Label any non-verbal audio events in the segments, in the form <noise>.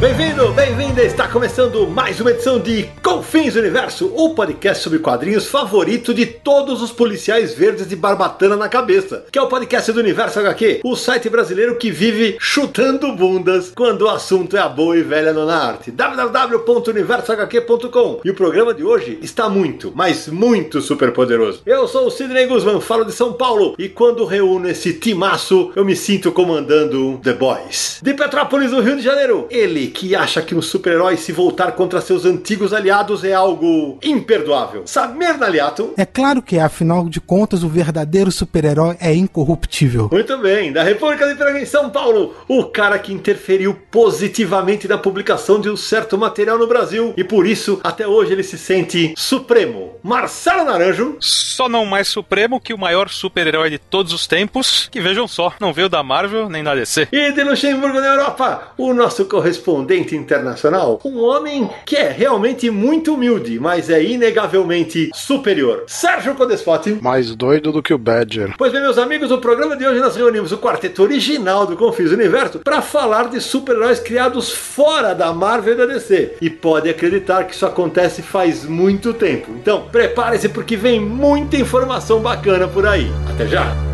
Bem-vindo, bem-vinda! Está começando mais uma edição de Confins Universo, o podcast sobre quadrinhos favorito de todos os policiais verdes de barbatana na cabeça, que é o podcast do Universo HQ, o site brasileiro que vive chutando bundas quando o assunto é a boa e velha nona arte. www.universohq.com E o programa de hoje está muito, mas muito super poderoso. Eu sou o Sidney Guzman, falo de São Paulo, e quando reúno esse timaço, eu me sinto comandando The Boys. De Petrópolis, no Rio de Janeiro, ele que acha que um super-herói se voltar contra seus antigos aliados é algo imperdoável. Samir Naliato. É claro que é, afinal de contas, o verdadeiro super-herói é incorruptível. Muito bem, da República de Piranga em São Paulo, o cara que interferiu positivamente na publicação de um certo material no Brasil e por isso até hoje ele se sente supremo. Marcelo Naranjo. Só não mais supremo que o maior super-herói de todos os tempos, que vejam só, não veio da Marvel nem da DC. E de Luxemburgo na Europa, o nosso correspondente correspondente internacional, um homem que é realmente muito humilde, mas é inegavelmente superior. Sérgio Codespotti. Mais doido do que o Badger. Pois bem, meus amigos, no programa de hoje nós reunimos o quarteto original do Confis Universo para falar de super-heróis criados fora da Marvel e da DC. E pode acreditar que isso acontece faz muito tempo. Então, prepare-se porque vem muita informação bacana por aí. Até já!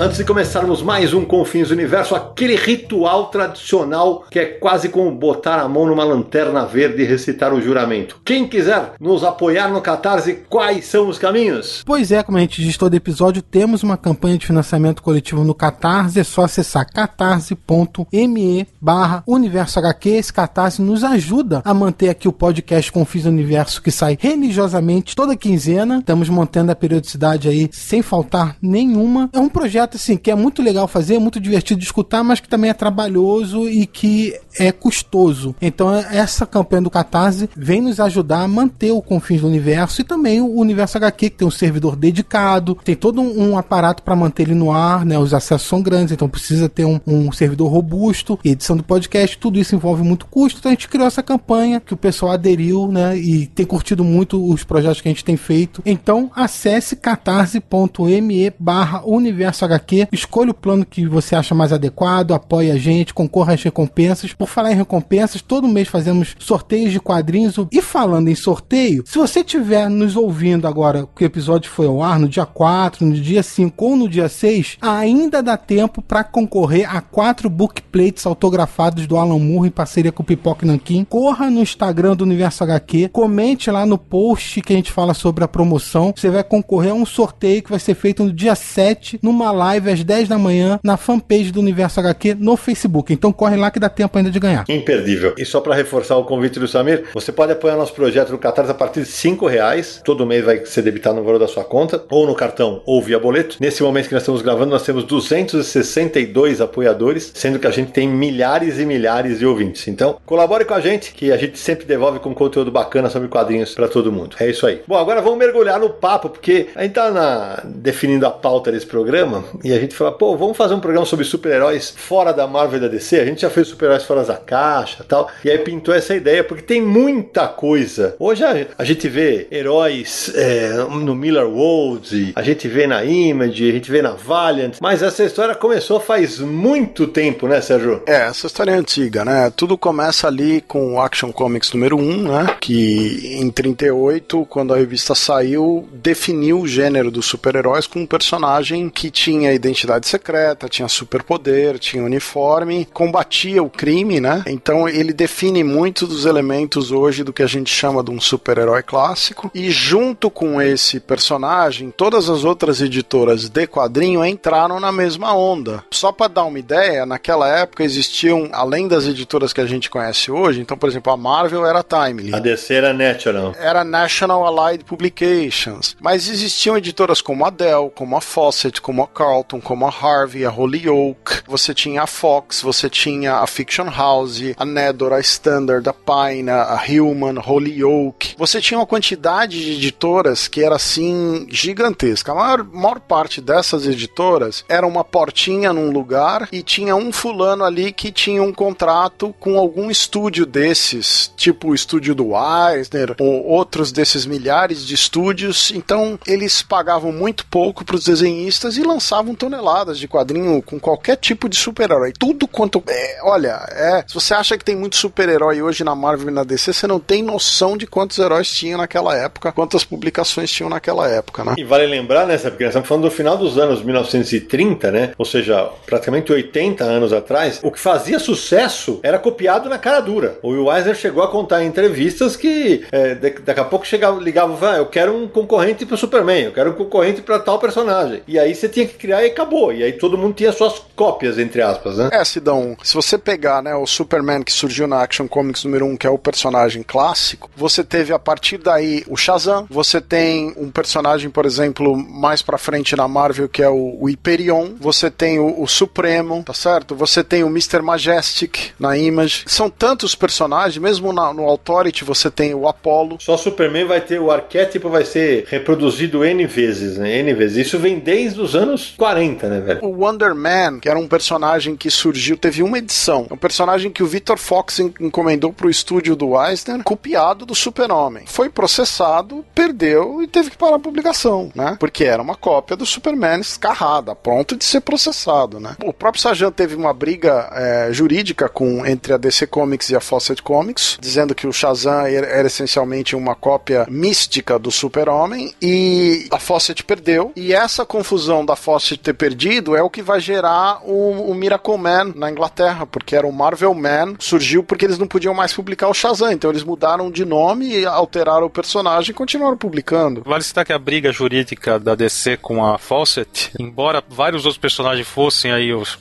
Antes de começarmos mais um Confins Universo, aquele ritual tradicional que é quase como botar a mão numa lanterna verde e recitar o juramento. Quem quiser nos apoiar no Catarse, quais são os caminhos? Pois é, como a gente diz todo episódio, temos uma campanha de financiamento coletivo no Catarse, é só acessar catarse.me barra Universo HQ. Esse Catarse nos ajuda a manter aqui o podcast Confins Universo que sai religiosamente toda quinzena. Estamos mantendo a periodicidade aí sem faltar nenhuma. É um projeto projeto assim que é muito legal fazer, muito divertido de escutar, mas que também é trabalhoso e que é custoso. Então essa campanha do Catarse vem nos ajudar a manter o Confins do Universo e também o Universo HQ, que tem um servidor dedicado, tem todo um, um aparato para manter ele no ar, né? Os acessos são grandes, então precisa ter um, um servidor robusto, edição do podcast, tudo isso envolve muito custo. Então a gente criou essa campanha que o pessoal aderiu, né? E tem curtido muito os projetos que a gente tem feito. Então acesse catarse.me barra universo HQ HQ. Escolha o plano que você acha mais adequado, apoie a gente, concorra às recompensas. Por falar em recompensas, todo mês fazemos sorteios de quadrinhos. E falando em sorteio, se você estiver nos ouvindo agora, que o episódio foi ao ar no dia 4, no dia 5 ou no dia 6, ainda dá tempo para concorrer a quatro bookplates autografados do Alan Moore em parceria com o Pipoca Nankin. Corra no Instagram do Universo HQ, comente lá no post que a gente fala sobre a promoção. Você vai concorrer a um sorteio que vai ser feito no dia 7, numa live às 10 da manhã na fanpage do Universo HQ no Facebook. Então corre lá que dá tempo ainda de ganhar. Imperdível. E só para reforçar o convite do Samir, você pode apoiar nosso projeto no Catarse a partir de 5 reais. Todo mês vai ser debitado no valor da sua conta, ou no cartão, ou via boleto. Nesse momento que nós estamos gravando, nós temos 262 apoiadores, sendo que a gente tem milhares e milhares de ouvintes. Então, colabore com a gente, que a gente sempre devolve com conteúdo bacana sobre quadrinhos para todo mundo. É isso aí. Bom, agora vamos mergulhar no papo, porque a gente tá na... definindo a pauta desse programa e a gente fala, pô, vamos fazer um programa sobre super-heróis fora da Marvel e da DC. A gente já fez super-heróis fora da caixa tal. E aí pintou essa ideia, porque tem muita coisa. Hoje a, gente vê heróis é, no Miller World, a gente vê na Image, a gente vê na Valiant, mas essa história começou faz muito tempo, né, Sérgio? É, essa história é antiga, né? Tudo começa ali com o Action Comics número 1, né? Que em 38, quando a revista saiu, definiu o gênero dos super-heróis com um personagem que tinha tinha identidade secreta, tinha superpoder, tinha uniforme, combatia o crime, né? Então ele define muitos dos elementos hoje do que a gente chama de um super-herói clássico. E junto com esse personagem, todas as outras editoras de quadrinho entraram na mesma onda. Só para dar uma ideia, naquela época existiam, além das editoras que a gente conhece hoje, então, por exemplo, a Marvel era Timely. A DC era National. Era National Allied Publications. Mas existiam editoras como a Dell, como a Fawcett, como a Carl Charlton como a Harvey, a Holyoke, você tinha a Fox, você tinha a Fiction House, a Nedor, a Standard, a Pine, a Hillman, Holyoke. Você tinha uma quantidade de editoras que era assim gigantesca. A maior, maior parte dessas editoras era uma portinha num lugar e tinha um fulano ali que tinha um contrato com algum estúdio desses, tipo o estúdio do Eisner ou outros desses milhares de estúdios. Então eles pagavam muito pouco para os desenhistas e lançavam toneladas de quadrinho com qualquer tipo de super-herói. Tudo quanto. É, olha, é, se você acha que tem muito super-herói hoje na Marvel e na DC, você não tem noção de quantos heróis tinha naquela época, quantas publicações tinham naquela época, né? E vale lembrar, né, porque nós estamos falando do final dos anos 1930, né? Ou seja, praticamente 80 anos atrás, o que fazia sucesso era copiado na cara dura. O Will Eisner chegou a contar em entrevistas que é, daqui a pouco chegava, ligava, ah, eu quero um concorrente para o Superman, eu quero um concorrente para tal personagem. E aí você tinha que criar e acabou. E aí todo mundo tinha suas cópias, entre aspas, né? É, Sidão, se você pegar né, o Superman que surgiu na Action Comics número 1, que é o personagem clássico, você teve a partir daí o Shazam, você tem um personagem, por exemplo, mais pra frente na Marvel, que é o, o Hyperion, você tem o, o, Supremo, tá certo? Você tem o Mr. Majestic na Image. São tantos personagens, mesmo na, no Authority você tem o Apollo. Só Superman vai ter o arquétipo, vai ser reproduzido N vezes, né? N vezes. Isso vem desde os anos 40, né, velho? O Wonder Man, que era um personagem que surgiu, teve uma edição. É um personagem que o Victor Fox encomendou pro estúdio do Eisner, copiado do Super-Homem. Foi processado, perdeu e teve que parar a publicação, né? Porque era uma cópia do Superman escarrada, pronto de ser processado, né? O próprio Sajan teve uma briga é, jurídica com entre a DC Comics e a Fawcett Comics, dizendo que o Shazam era, era essencialmente uma cópia mística do Super-Homem e a Fawcett perdeu. E essa confusão da Fawcett ter perdido é o que vai gerar o, o Miracle Man na Inglaterra, porque era o Marvel Man, surgiu porque eles não podiam mais publicar o Shazam, então eles mudaram de nome, alteraram o personagem e continuaram publicando. Vale citar que a briga jurídica da DC com a Fawcett, embora vários outros personagens fossem aí os,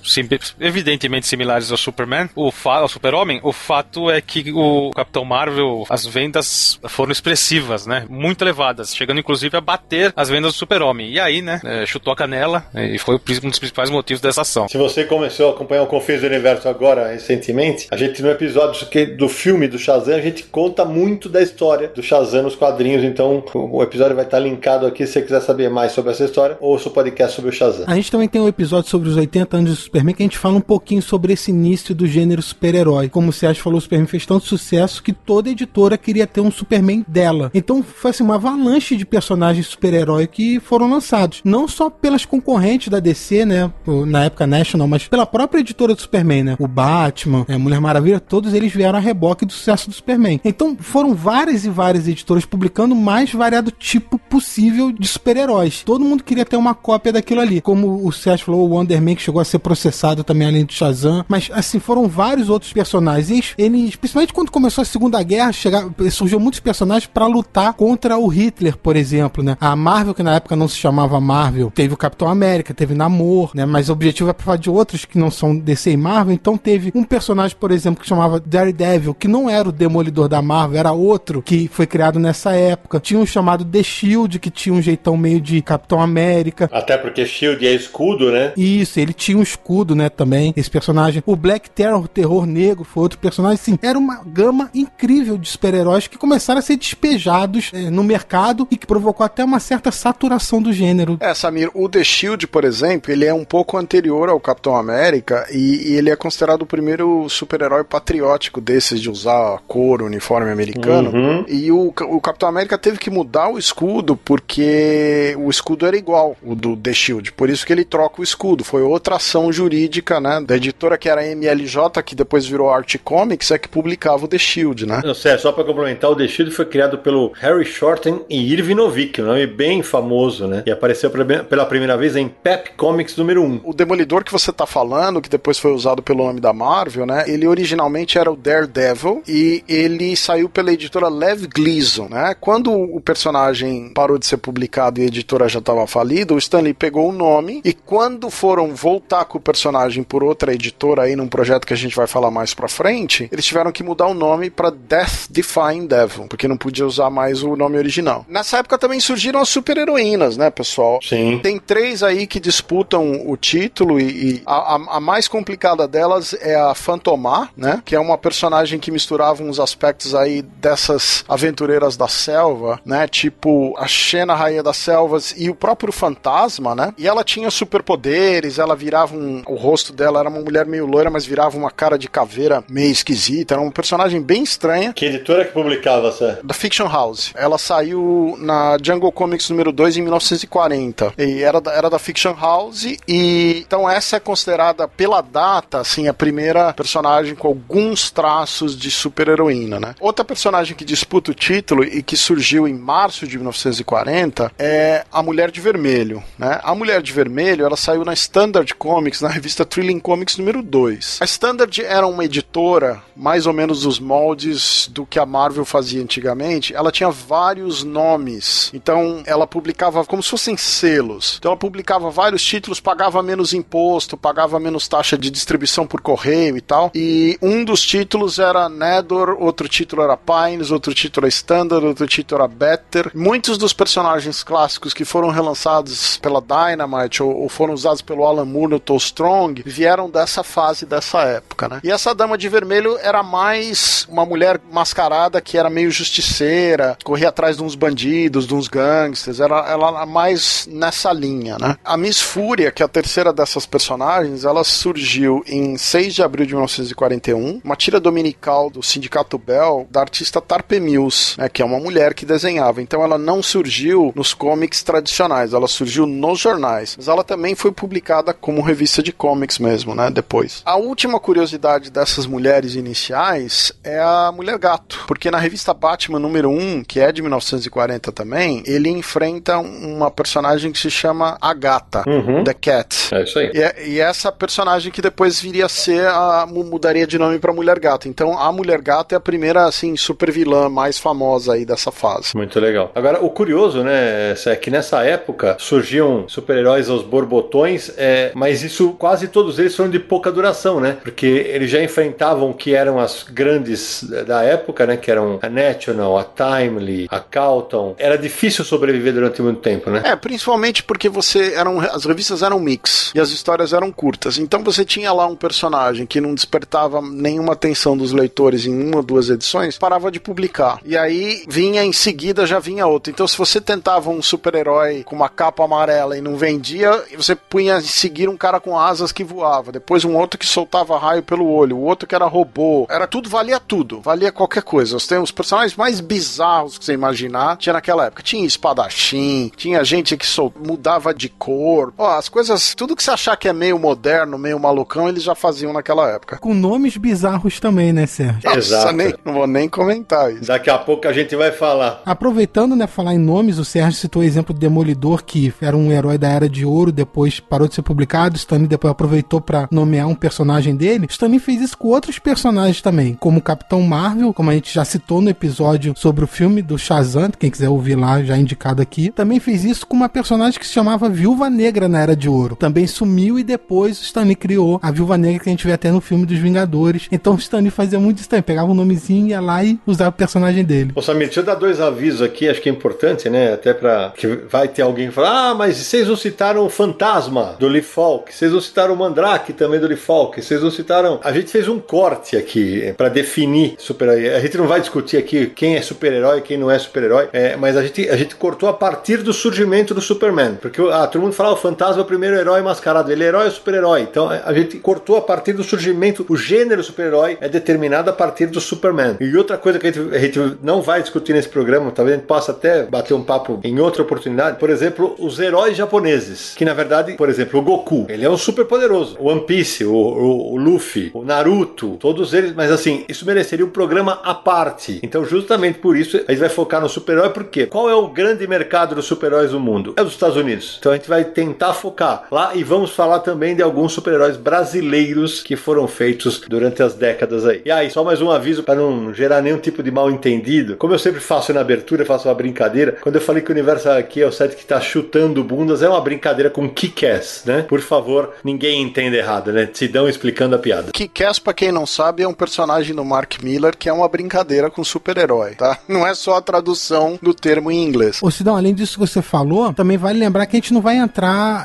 evidentemente similares ao Superman, o ao Super-Homem, o fato é que o Capitão Marvel, as vendas foram expressivas, né? Muito elevadas, chegando inclusive a bater as vendas do Super-Homem. E aí, né, é, chutou a canela e foi um dos principais motivos dessa ação. Se você começou a acompanhar o Confins do Universo agora, recentemente, a gente no episódio do filme do Shazam, a gente conta muito da história do Shazam nos quadrinhos, então o episódio vai estar linkado aqui se você quiser saber mais sobre essa história, ouça o podcast sobre o Shazam. A gente também tem um episódio sobre os 80 anos de Superman que a gente fala um pouquinho sobre esse início do gênero super-herói. Como o Sérgio falou, o Superman fez tanto sucesso que toda editora queria ter um Superman dela. Então foi assim, uma avalanche de personagens super-herói que foram lançados. Não só pelas concorrentes da DC, né? Na época National, mas pela própria editora do Superman, né? O Batman, a Mulher Maravilha, todos eles vieram a reboque do sucesso do Superman. Então foram várias e várias editoras publicando o mais variado tipo possível de super-heróis. Todo mundo queria ter uma cópia daquilo ali. Como o Sérgio falou, o Wonder Man que chegou a ser processado também além do Shazam. Mas assim, foram vários outros personagens. Eles, principalmente quando começou a Segunda Guerra, chegar, surgiu muitos personagens para lutar contra o Hitler, por exemplo, né? A Marvel, que na época não se chamava Marvel, teve o Capitão América, teve Namor, né? Mas o objetivo é pra falar de outros que não são DC e Marvel. Então teve um personagem, por exemplo, que chamava Daredevil, que não era o Demolidor da Marvel, era outro que foi criado nessa época. Tinha um chamado The Shield, que tinha um jeitão meio de Capitão América. Até porque Shield é escudo, né? Isso, ele tinha um escudo, né, também, esse personagem. O Black Terror, o Terror Negro, foi outro personagem. Sim, era uma gama incrível de super-heróis que começaram a ser despejados é, no mercado e que provocou até uma certa saturação do gênero. É, Samir, o The Shield, por exemplo, ele é um pouco anterior ao Capitão América e, e ele é considerado o primeiro super-herói patriótico desses de usar a cor, o uniforme americano. Uhum. E o, o Capitão América teve que mudar o escudo porque o escudo era igual o do The Shield. Por isso que ele troca o escudo. Foi outra ação jurídica, né? Da editora que era a MLJ, que depois virou Art Comics, é que publicava o The Shield, né? Não sei, só para complementar, o The Shield foi criado pelo Harry Shorten e Irvin Novick, um nome bem famoso, né? E apareceu pela primeira vez em Pep Comics número 1. O Demolidor que você tá falando, que depois foi usado pelo nome da Marvel, né? Ele originalmente era o Daredevil e ele saiu pela editora Lev Gleason, né? Quando o personagem parou de ser publicado e a editora já estava falida, o Stanley pegou o nome e quando foram voltar com o personagem por outra editora aí num projeto que a gente vai falar mais pra frente, eles tiveram que mudar o nome para Death Defying Devil, porque não podia usar mais o nome original. Nessa época também surgiram as super-heroínas, né, pessoal? Sim. Tem três aí aí que disputam o título e, e a, a, mais complicada delas é a Fantomar, né? Que é uma personagem que misturava uns aspectos aí dessas aventureiras da selva, né? Tipo a Xena, Rainha das Selvas e o próprio Fantasma, né? E ela tinha superpoderes, ela virava um... O rosto dela era uma mulher meio loira, mas virava uma cara de caveira meio esquisita. Era um personagem bem estranha. Que editora que publicava essa? Da Fiction House. Ela saiu na Jungle Comics número 2 em 1940. E era da, era da Fiction House e então essa é considerada pela data assim a primeira personagem com alguns traços de super-heroína, né? Outra personagem que disputa o título e que surgiu em março de 1940 é a Mulher de Vermelho, né? A Mulher de Vermelho, ela saiu na Standard Comics, na revista Thrilling Comics número 2. A Standard era uma editora mais ou menos dos moldes do que a Marvel fazia antigamente. Ela tinha vários nomes. Então, ela publicava como se fossem selos. Então, ela publicava vários títulos, pagava menos imposto, pagava menos taxa de distribuição por correio e tal. E um dos títulos era Nedor, outro título era Pines, outro título era Standard, outro título era Better. Muitos dos personagens clássicos que foram relançados pela Dynamite ou, ou foram usados pelo Alan Moore no Too Strong vieram dessa fase, dessa época, né? E essa Dama de Vermelho era mais uma mulher mascarada que era meio justiceira, corria atrás de uns bandidos, de uns gangsters, era ela mais nessa linha, né? A Miss Fúria, que é a terceira dessas personagens, ela surgiu em 6 de abril de 1941, uma tira dominical do Sindicato Bell da artista Tarpe Mills, né, que é uma mulher que desenhava. Então ela não surgiu nos comics tradicionais, ela surgiu nos jornais, mas ela também foi publicada como revista de comics mesmo, né, depois. A última curiosidade dessas mulheres iniciais é a Mulher Gato, porque na revista Batman número 1, que é de 1940 também, ele enfrenta uma personagem que se chama a Gata, uhum. The Cat. É isso aí. E, é, e, essa personagem que depois viria a ser a mudaria de nome para Mulher Gato. Então a Mulher Gato é a primeira assim super vilã mais famosa aí dessa fase. Muito legal. Agora o curioso, né, é que nessa época surgiam super-heróis aos borbotões, é, mas isso quase todos eles foram de pouca duração, né? Porque eles já enfrentavam o que eram as grandes da época, né? Que eram a National, a Timely, a Calton. Era difícil sobreviver durante muito tempo, né? É, principalmente porque você eram as revistas eram mix e as histórias eram curtas. Então você tinha lá um personagem que não despertava nenhuma atenção dos leitores em uma ou duas edições, parava de publicar. E aí vinha em seguida já vinha outro. Então se você tentava um super-herói com uma capa amarela e não vendia, você punha em seguir um cara com asas que voava, depois um outro que soltava raio pelo olho, o outro que era robô. Era tudo valia tudo, valia qualquer coisa. Você tem os personagens mais bizarros que você imaginar, tinha naquela época. Tinha espadachim, tinha gente que sol... mudava de cor. Ó, as coisas, tudo que você achar que é meio moderno, meio malucão, eles já faziam naquela época. Com nomes bizarros também, né, Sérgio? Exato. Nem, não vou nem comentar isso. Daqui a pouco a gente vai falar. Aproveitando, né, falar em nomes, o Sérgio citou o exemplo do Demolidor, que era um herói da Era de Ouro, depois parou de ser publicado, Stanley depois aproveitou para nomear um personagem dele. Stanley fez isso com outros personagens também, como o Capitão Marvel, como a gente já citou no episódio sobre o filme do Shazam, quem quiser ouvir lá, já indicado aqui. Também fez isso com uma personagem que se chamava Viúva Negra na Era de Ouro. Também sumiu e depois o Stanley criou a Viúva Negra que a gente vê até no filme dos Vingadores. Então o Stanley fazia muito isso também, pegava um nomezinho, ia lá e usava o personagem dele. Ô Samir, deixa eu dar dois avisos aqui, acho que é importante, né? Até pra que vai ter alguém que fala, ah, mas vocês não citaram o Fantasma do Lee Falk, vocês não citaram o Mandrake também do Lee Falk, vocês não citaram... A gente fez um corte aqui para definir super-herói. A gente não vai discutir aqui quem é super-herói, quem não é super-herói, é, mas a gente, a gente cortou a partir do surgimento do Superman. Porque ah, todo mundo fala, ah, o fantasma é o primeiro herói mascarado. Ele é herói ou super-herói? Então a gente cortou a partir do surgimento. O gênero super-herói é determinado a partir do Superman. E outra coisa que a gente, a gente não vai discutir nesse programa, talvez a gente possa até bater um papo em outra oportunidade. Por exemplo, os heróis japoneses. Que na verdade, por exemplo, o Goku, ele é um super poderoso. O One Piece, o, o, o Luffy, o Naruto, todos eles. Mas assim, isso mereceria um programa à parte. Então, justamente por isso, a gente vai focar no super-herói. Por quê? Qual é o grande mercado dos super-heróis do mundo? É dos Estados Unidos. Então a gente vai tentar focar lá e vamos falar também de alguns super-heróis brasileiros que foram feitos durante as décadas aí. E aí, só mais um aviso para não gerar nenhum tipo de mal entendido. Como eu sempre faço na abertura, faço uma brincadeira. Quando eu falei que o universo aqui é o set que tá chutando bundas, é uma brincadeira com Kick-Ass, né? Por favor, ninguém entenda errado, né? Sidão explicando a piada. Kick-Ass, pra quem não sabe, é um personagem do Mark Miller que é uma brincadeira com super-herói, tá? <laughs> Não é só a tradução do termo em inglês. Ô Sidão, além disso que você falou, também vale lembrar que a gente não vai entrar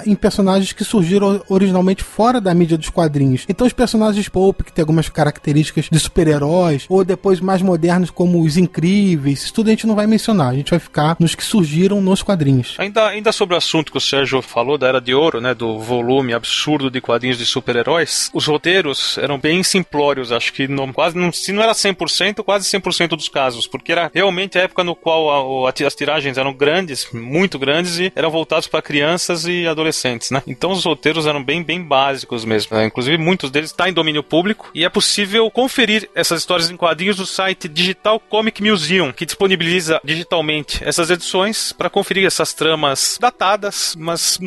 em personagens que surgiram originalmente fora da mídia dos quadrinhos. Então os personagens pulp, que tem algumas características de super-heróis, ou depois mais modernos como os incríveis, isso tudo a gente não vai mencionar, a gente vai ficar nos que surgiram nos quadrinhos. Ainda, ainda sobre o assunto que o Sérgio falou da Era de Ouro, né, do volume absurdo de quadrinhos de super-heróis, os roteiros eram bem simplórios, acho que não, quase não, se não era 100%, quase 100% dos casos, porque era realmente a época no qual a, a, as tiragens eram grandes, muito grandes e eram voltados para crianças e adolescentes, né? Então os roteiros eram bem bem básicos mesmo, né? Inclusive muitos deles estão tá em domínio público e é possível conferir essas histórias em quadrinhos no site Digital Comic Museum, que disponibiliza digitalmente essas edições para conferir essas tramas datadas, mas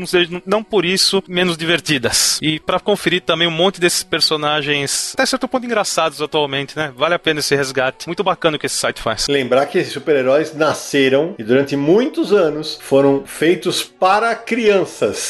não por isso menos divertidas. E para conferir também um monte desses personagens até certo ponto engraçados atualmente, né? Vale a pena esse resgate. Muito bacana o que esse site faz. Lembrar que esses super-heróis nasceram e durante muitos anos foram feitos para crianças.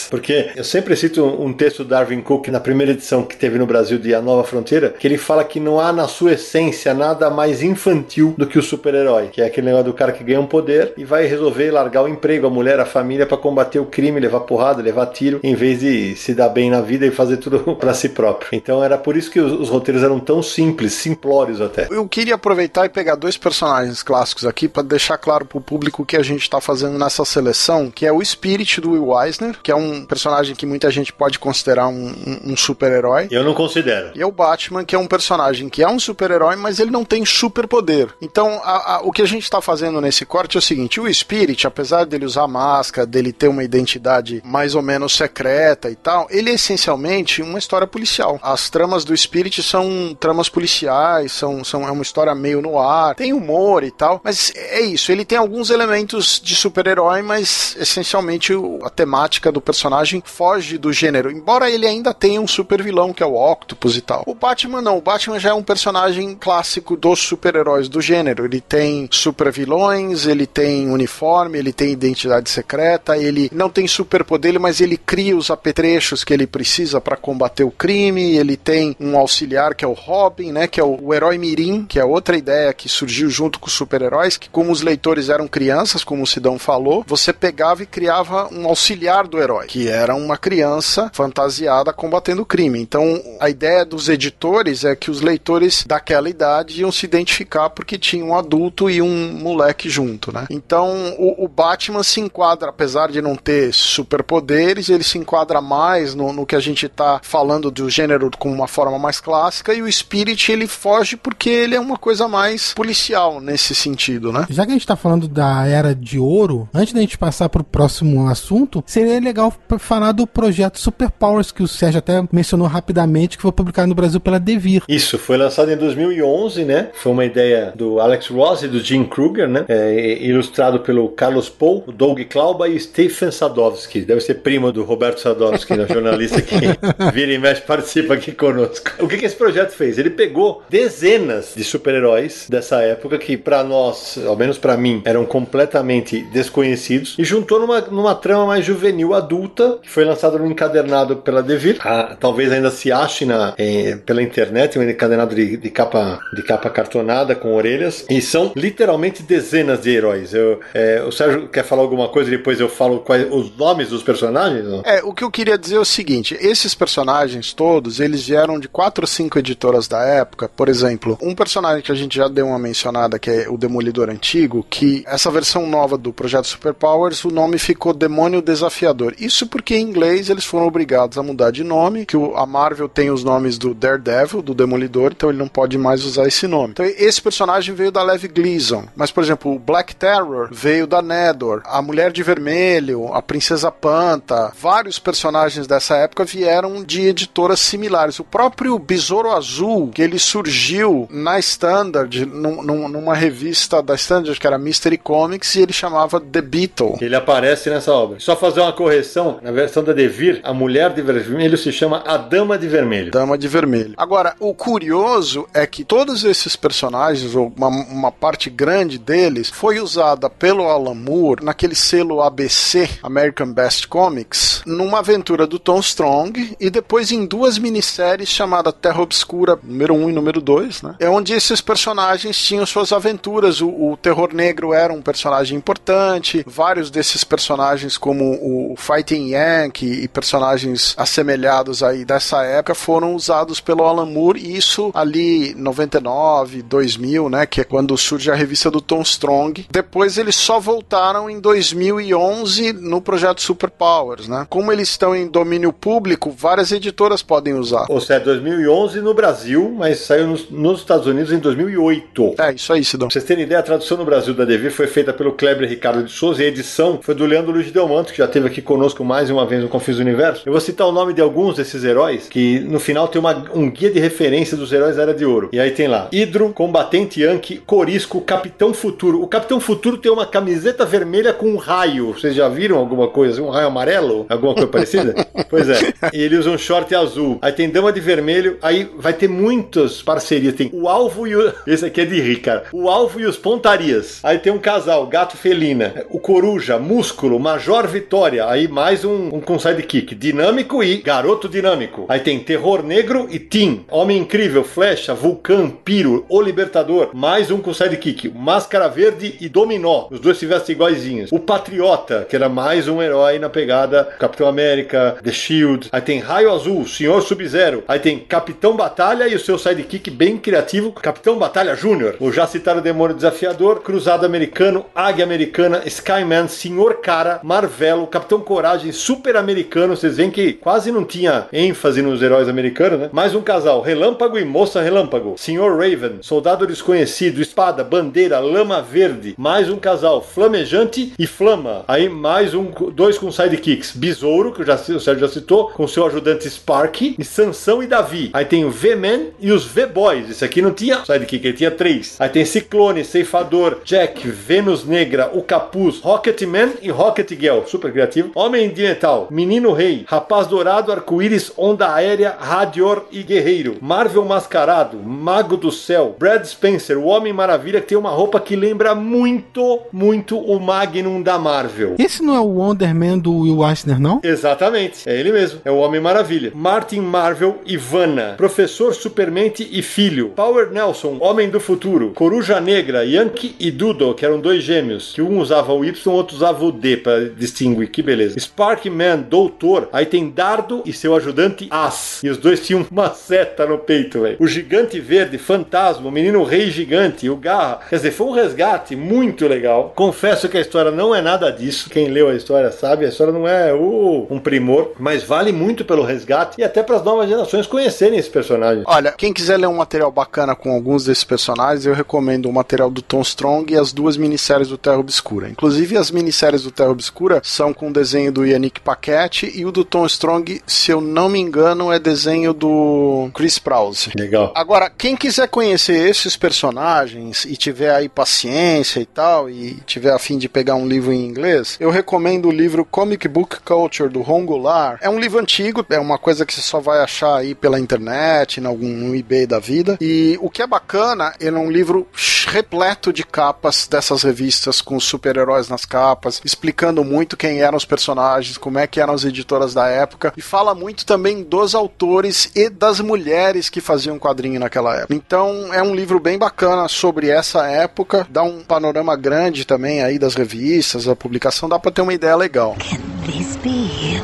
Porque eu sempre cito um texto do Darwin Cook na primeira edição que teve no Brasil de A Nova Fronteira, que ele fala que não há na sua essência nada mais infantil do que o super-herói, que é aquele negócio do cara que ganha um poder e vai resolver largar o emprego, a mulher, a família para combater o crime, levar porrada, levar tiro, em vez de se dar bem na vida e fazer tudo <laughs> para si próprio. Então era por isso que os, os roteiros eram tão simples, simplórios até. Eu queria aproveitar e pegar dois personagens clássicos aqui para deixar claro pro público o que a gente está fazendo nessa seleção, que é o Spirit do Will Eisner, que é um personagem que muita gente pode considerar um, um, um super-herói. Eu não considero. E é o Batman, que é um personagem que é um super-herói, mas ele não tem superpoder. Então, a, a, o que a gente está fazendo nesse corte é o seguinte: o Spirit, apesar dele usar máscara, dele ter uma identidade mais ou menos secreta e tal, ele é essencialmente uma história policial. As tramas do Spirit são tramas policiais, são, são é uma história meio no ar, tem humor e tal, mas é isso. Ele tem alguns elementos de super-herói, mas essencialmente a temática do personagem foge do gênero, embora ele ainda tenha um super vilão que é o Octopus e tal. O Batman não, o Batman já é um personagem clássico dos super-heróis do gênero. Ele tem super vilões, ele tem uniforme, ele tem identidade secreta, ele não tem superpoder, mas ele cria os apetrechos que ele precisa para combater o crime, ele tem um auxiliar que é o Robin, né, que é o, o herói mirim, que é outra ideia que surgiu junto com os super-heróis, que como os leitores eram crianças, como o Sidão falou, você pegava e criava um auxiliar do herói, que era uma criança fantasiada combatendo o crime. Então, a ideia dos editores é que os leitores daquela idade iam se identificar porque tinha um adulto e um moleque junto, né? Então, o, o Batman se enquadra, apesar de não ter superpoderes, ele se enquadra mais no, no que a gente tá falando do gênero com uma forma mais clássica e o Spirit ele foge porque ele é uma coisa mais policial nesse sentido, né? Já que a gente tá falando da era de ouro, antes da gente passar pro próximo assunto, seria legal falar do projeto Super Powers que o Sérgio até mencionou rapidamente, que foi publicado no Brasil pela Devir. Isso, foi lançado em 2011, né? Foi uma ideia do Alex Ross e do Jim Kruger, né? É, ilustrado pelo Carlos Paul, Doug Klauba e Stephen Sadowski. Deve ser primo do Roberto Sadowski, né? <laughs> jornalista que <laughs> vira e mexe participa aqui conosco. O que, que esse projeto fez? Ele pegou dezenas de super-heróis dessa época que para nós, ao menos para mim, eram completamente desconhecidos e juntou numa, numa trama mais juvenil adulta que foi lançado no encadernado pela Devir. Ah, talvez ainda se ache na, eh, pela internet um encadernado de, de, capa de capa cartonada com orelhas e são literalmente dezenas de heróis. Eu, eh, o Sérgio quer falar alguma coisa e depois eu falo quais os nomes dos personagens? É, o que eu queria dizer é o seguinte: esses personagens todos eles vieram de quatro ou cinco editoras da época. Por exemplo, um personagem que a gente já deu uma mencionada que é o Demolidor Antigo, que essa versão nova do projeto Superpowers, o nome ficou Demônio Desafiador. Isso porque em inglês eles foram obrigados a mudar de nome, que a Marvel tem os nomes do Daredevil, do Demolidor, então ele não pode mais usar esse nome. Então esse personagem veio da Lev Gleason, mas por exemplo, o Black Terror veio da Nedor, a Mulher de Vermelho, a Princesa Panta, vários personagens dessa época vieram de editoras similares. O próprio Besouro Azul, que ele surgiu na Standard, num, num, numa revista da Standard que era Mystery Comics, e ele chamava The Beetle. Ele aparece nessa obra. Só fazer uma correção, na versão da Devir, a mulher de vermelho se chama a Dama de Vermelho. Dama de Vermelho. Agora, o curioso é que todos esses personagens, ou uma, uma parte grande deles, foi usada pelo Alan Moore naquele selo ABC, American Best Comics, numa aventura do Tom Strong e depois em duas minisséries chamadas Terra Obscura, número 1 um e número 2, né? É onde esses personagens tinham suas aventuras. O, o Terror Negro era um personagem importante, vários desses personagens, como o Fighting Yankee e personagens assemelhados aí dessa época foram usados pelo Alan Moore, e isso ali 99, 2000, né, que é quando surge a revista do Tom Strong. Depois eles só voltaram em 2011 no projeto Super Powers, né? Como eles estão em domínio público, várias editoras podem usar. Ou seja, 2011 no Brasil, mas saiu nos, nos Estados Unidos em 2008. É, isso aí, Sidão. Pra vocês terem ideia, a tradução no Brasil da Devir foi feita pelo Kleber Ricardo de Souza e a edição foi do Leandro Luiz Delmanto, que já esteve aqui conosco mais uma vez no Confis do Universo. Eu vou citar o nome de alguns desses heróis, que no final tem uma, um guia de referência dos heróis da Era de Ouro. E aí tem lá, Hidro, Combatente Yankee, Corisco, Capitão Futuro. O Capitão Futuro tem uma camiseta vermelha com um raio. Vocês já viram alguma coisa? Um raio amarelo? Alguma coisa parecida? <laughs> pois é. E ele usa um short azul. Aí tem Dama de Vermelho. Aí vai ter muitas parcerias. Tem o Alvo e o... <laughs> Esse aqui é de rir, cara. O Alvo e os Pontarias. Aí tem um casal, Gato Felina. O Coruja, Músculo, Major Vitória. Aí mais um, um com sidekick. Dinâmico e Garoto Dinâmico. Aí tem Terror Negro e Tim. Homem Incrível, Flecha, Vulcan, Piro, O Libertador. Mais um com sidekick. Máscara Verde e Dominó. Os dois se vestem iguaizinhos. O Patriota, que era mais um herói na pegada Capitão América, The Shield. Aí tem Raio Azul, Senhor Sub-Zero. Aí tem Capitão Batalha e o seu sidekick bem criativo, Capitão Batalha Júnior. O já citado Demônio Desafiador, Cruzado Americano, Águia Americana, Skyman, Senhor Cara, Marvelo, Capitão Coragem, Super Americano. Vocês veem que quase não tinha ênfase nos heróis americanos, né? Mais um casal, Relâmpago e Moça Relâmpago. Senhor Raven, Soldado Desconhecido, Espada, Bandeira, Lama Verde. Mais um casal, Flamejante e Flama. Aí mais um, dois com sidekicks. Besouro, que já, o Sérgio já citou, com seu ajudante Sparky, e Sansão e Davi. Aí tem o V-Man e os V-Boys. Esse aqui não tinha sidekick, ele tinha três. Aí tem Ciclone, Ceifador, Jack, Vênus Negra, o Capuz, Rocketman e Rocket Girl. Super criativo. Homem de Metal, Menino Rei, Rapaz Dourado, Arco-Íris, Onda Aérea, Radior e Guerreiro. Marvel Mascarado, Mago do Céu, Brad Spencer, o Homem Maravilha, que tem uma roupa que lembra muito, muito o Magnum da Marvel. Esse não é o Wonder Man do Will Eisner, não? Exatamente, é ele mesmo, é o Homem Maravilha. Martin Marvel, Ivana, Professor Supermente e Filho, Power Nelson, Homem do Futuro, Coruja Negra, Yankee e Doodle, que eram dois gêmeos, que um usava o Y, o outro usava o D para distinguir, que beleza. Sparkman, Doutor, aí tem Dardo e seu ajudante As, e os dois tinham uma seta no peito, velho. O Gigante Verde, Fantasma, o Menino Rei Gigante, o Garra, quer dizer, foi um resgate muito legal. Confesso que a história não é nada disso, quem leu a história sabe, a história não é uh, um primor, mas vale muito pelo resgate e até para as novas gerações conhecerem esse personagem. Olha, quem quiser ler um material bacana com alguns desses personagens, eu recomendo o material do Tom Strong e as duas minisséries do Terra Obscura. Inclusive, as minisséries do Terra Obscura são com desenho do Yannick Paquette e o do Tom Strong, se eu não me engano, é desenho do Chris Prowse. Legal. Agora, quem quiser conhecer esses personagens e tiver aí paciência e tal, e tiver a fim de pegar um livro em inglês, eu recomendo o livro Comic Book Culture do Ron Goulart. É um livro antigo, é uma coisa que você só vai achar aí pela internet, em algum eBay da vida. E o que é bacana, ele é um livro repleto de capas dessas revistas com super-heróis nas capas, explicando muito quem eram os personagens, como é que eram as editoras da época e fala muito também dos autores e das mulheres que faziam quadrinho naquela época. Então é um livro bem bacana sobre essa época, dá um panorama grande também aí das revistas, a publicação, dá para ter uma ideia legal. Can this be him?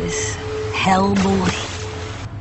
This Hellboy?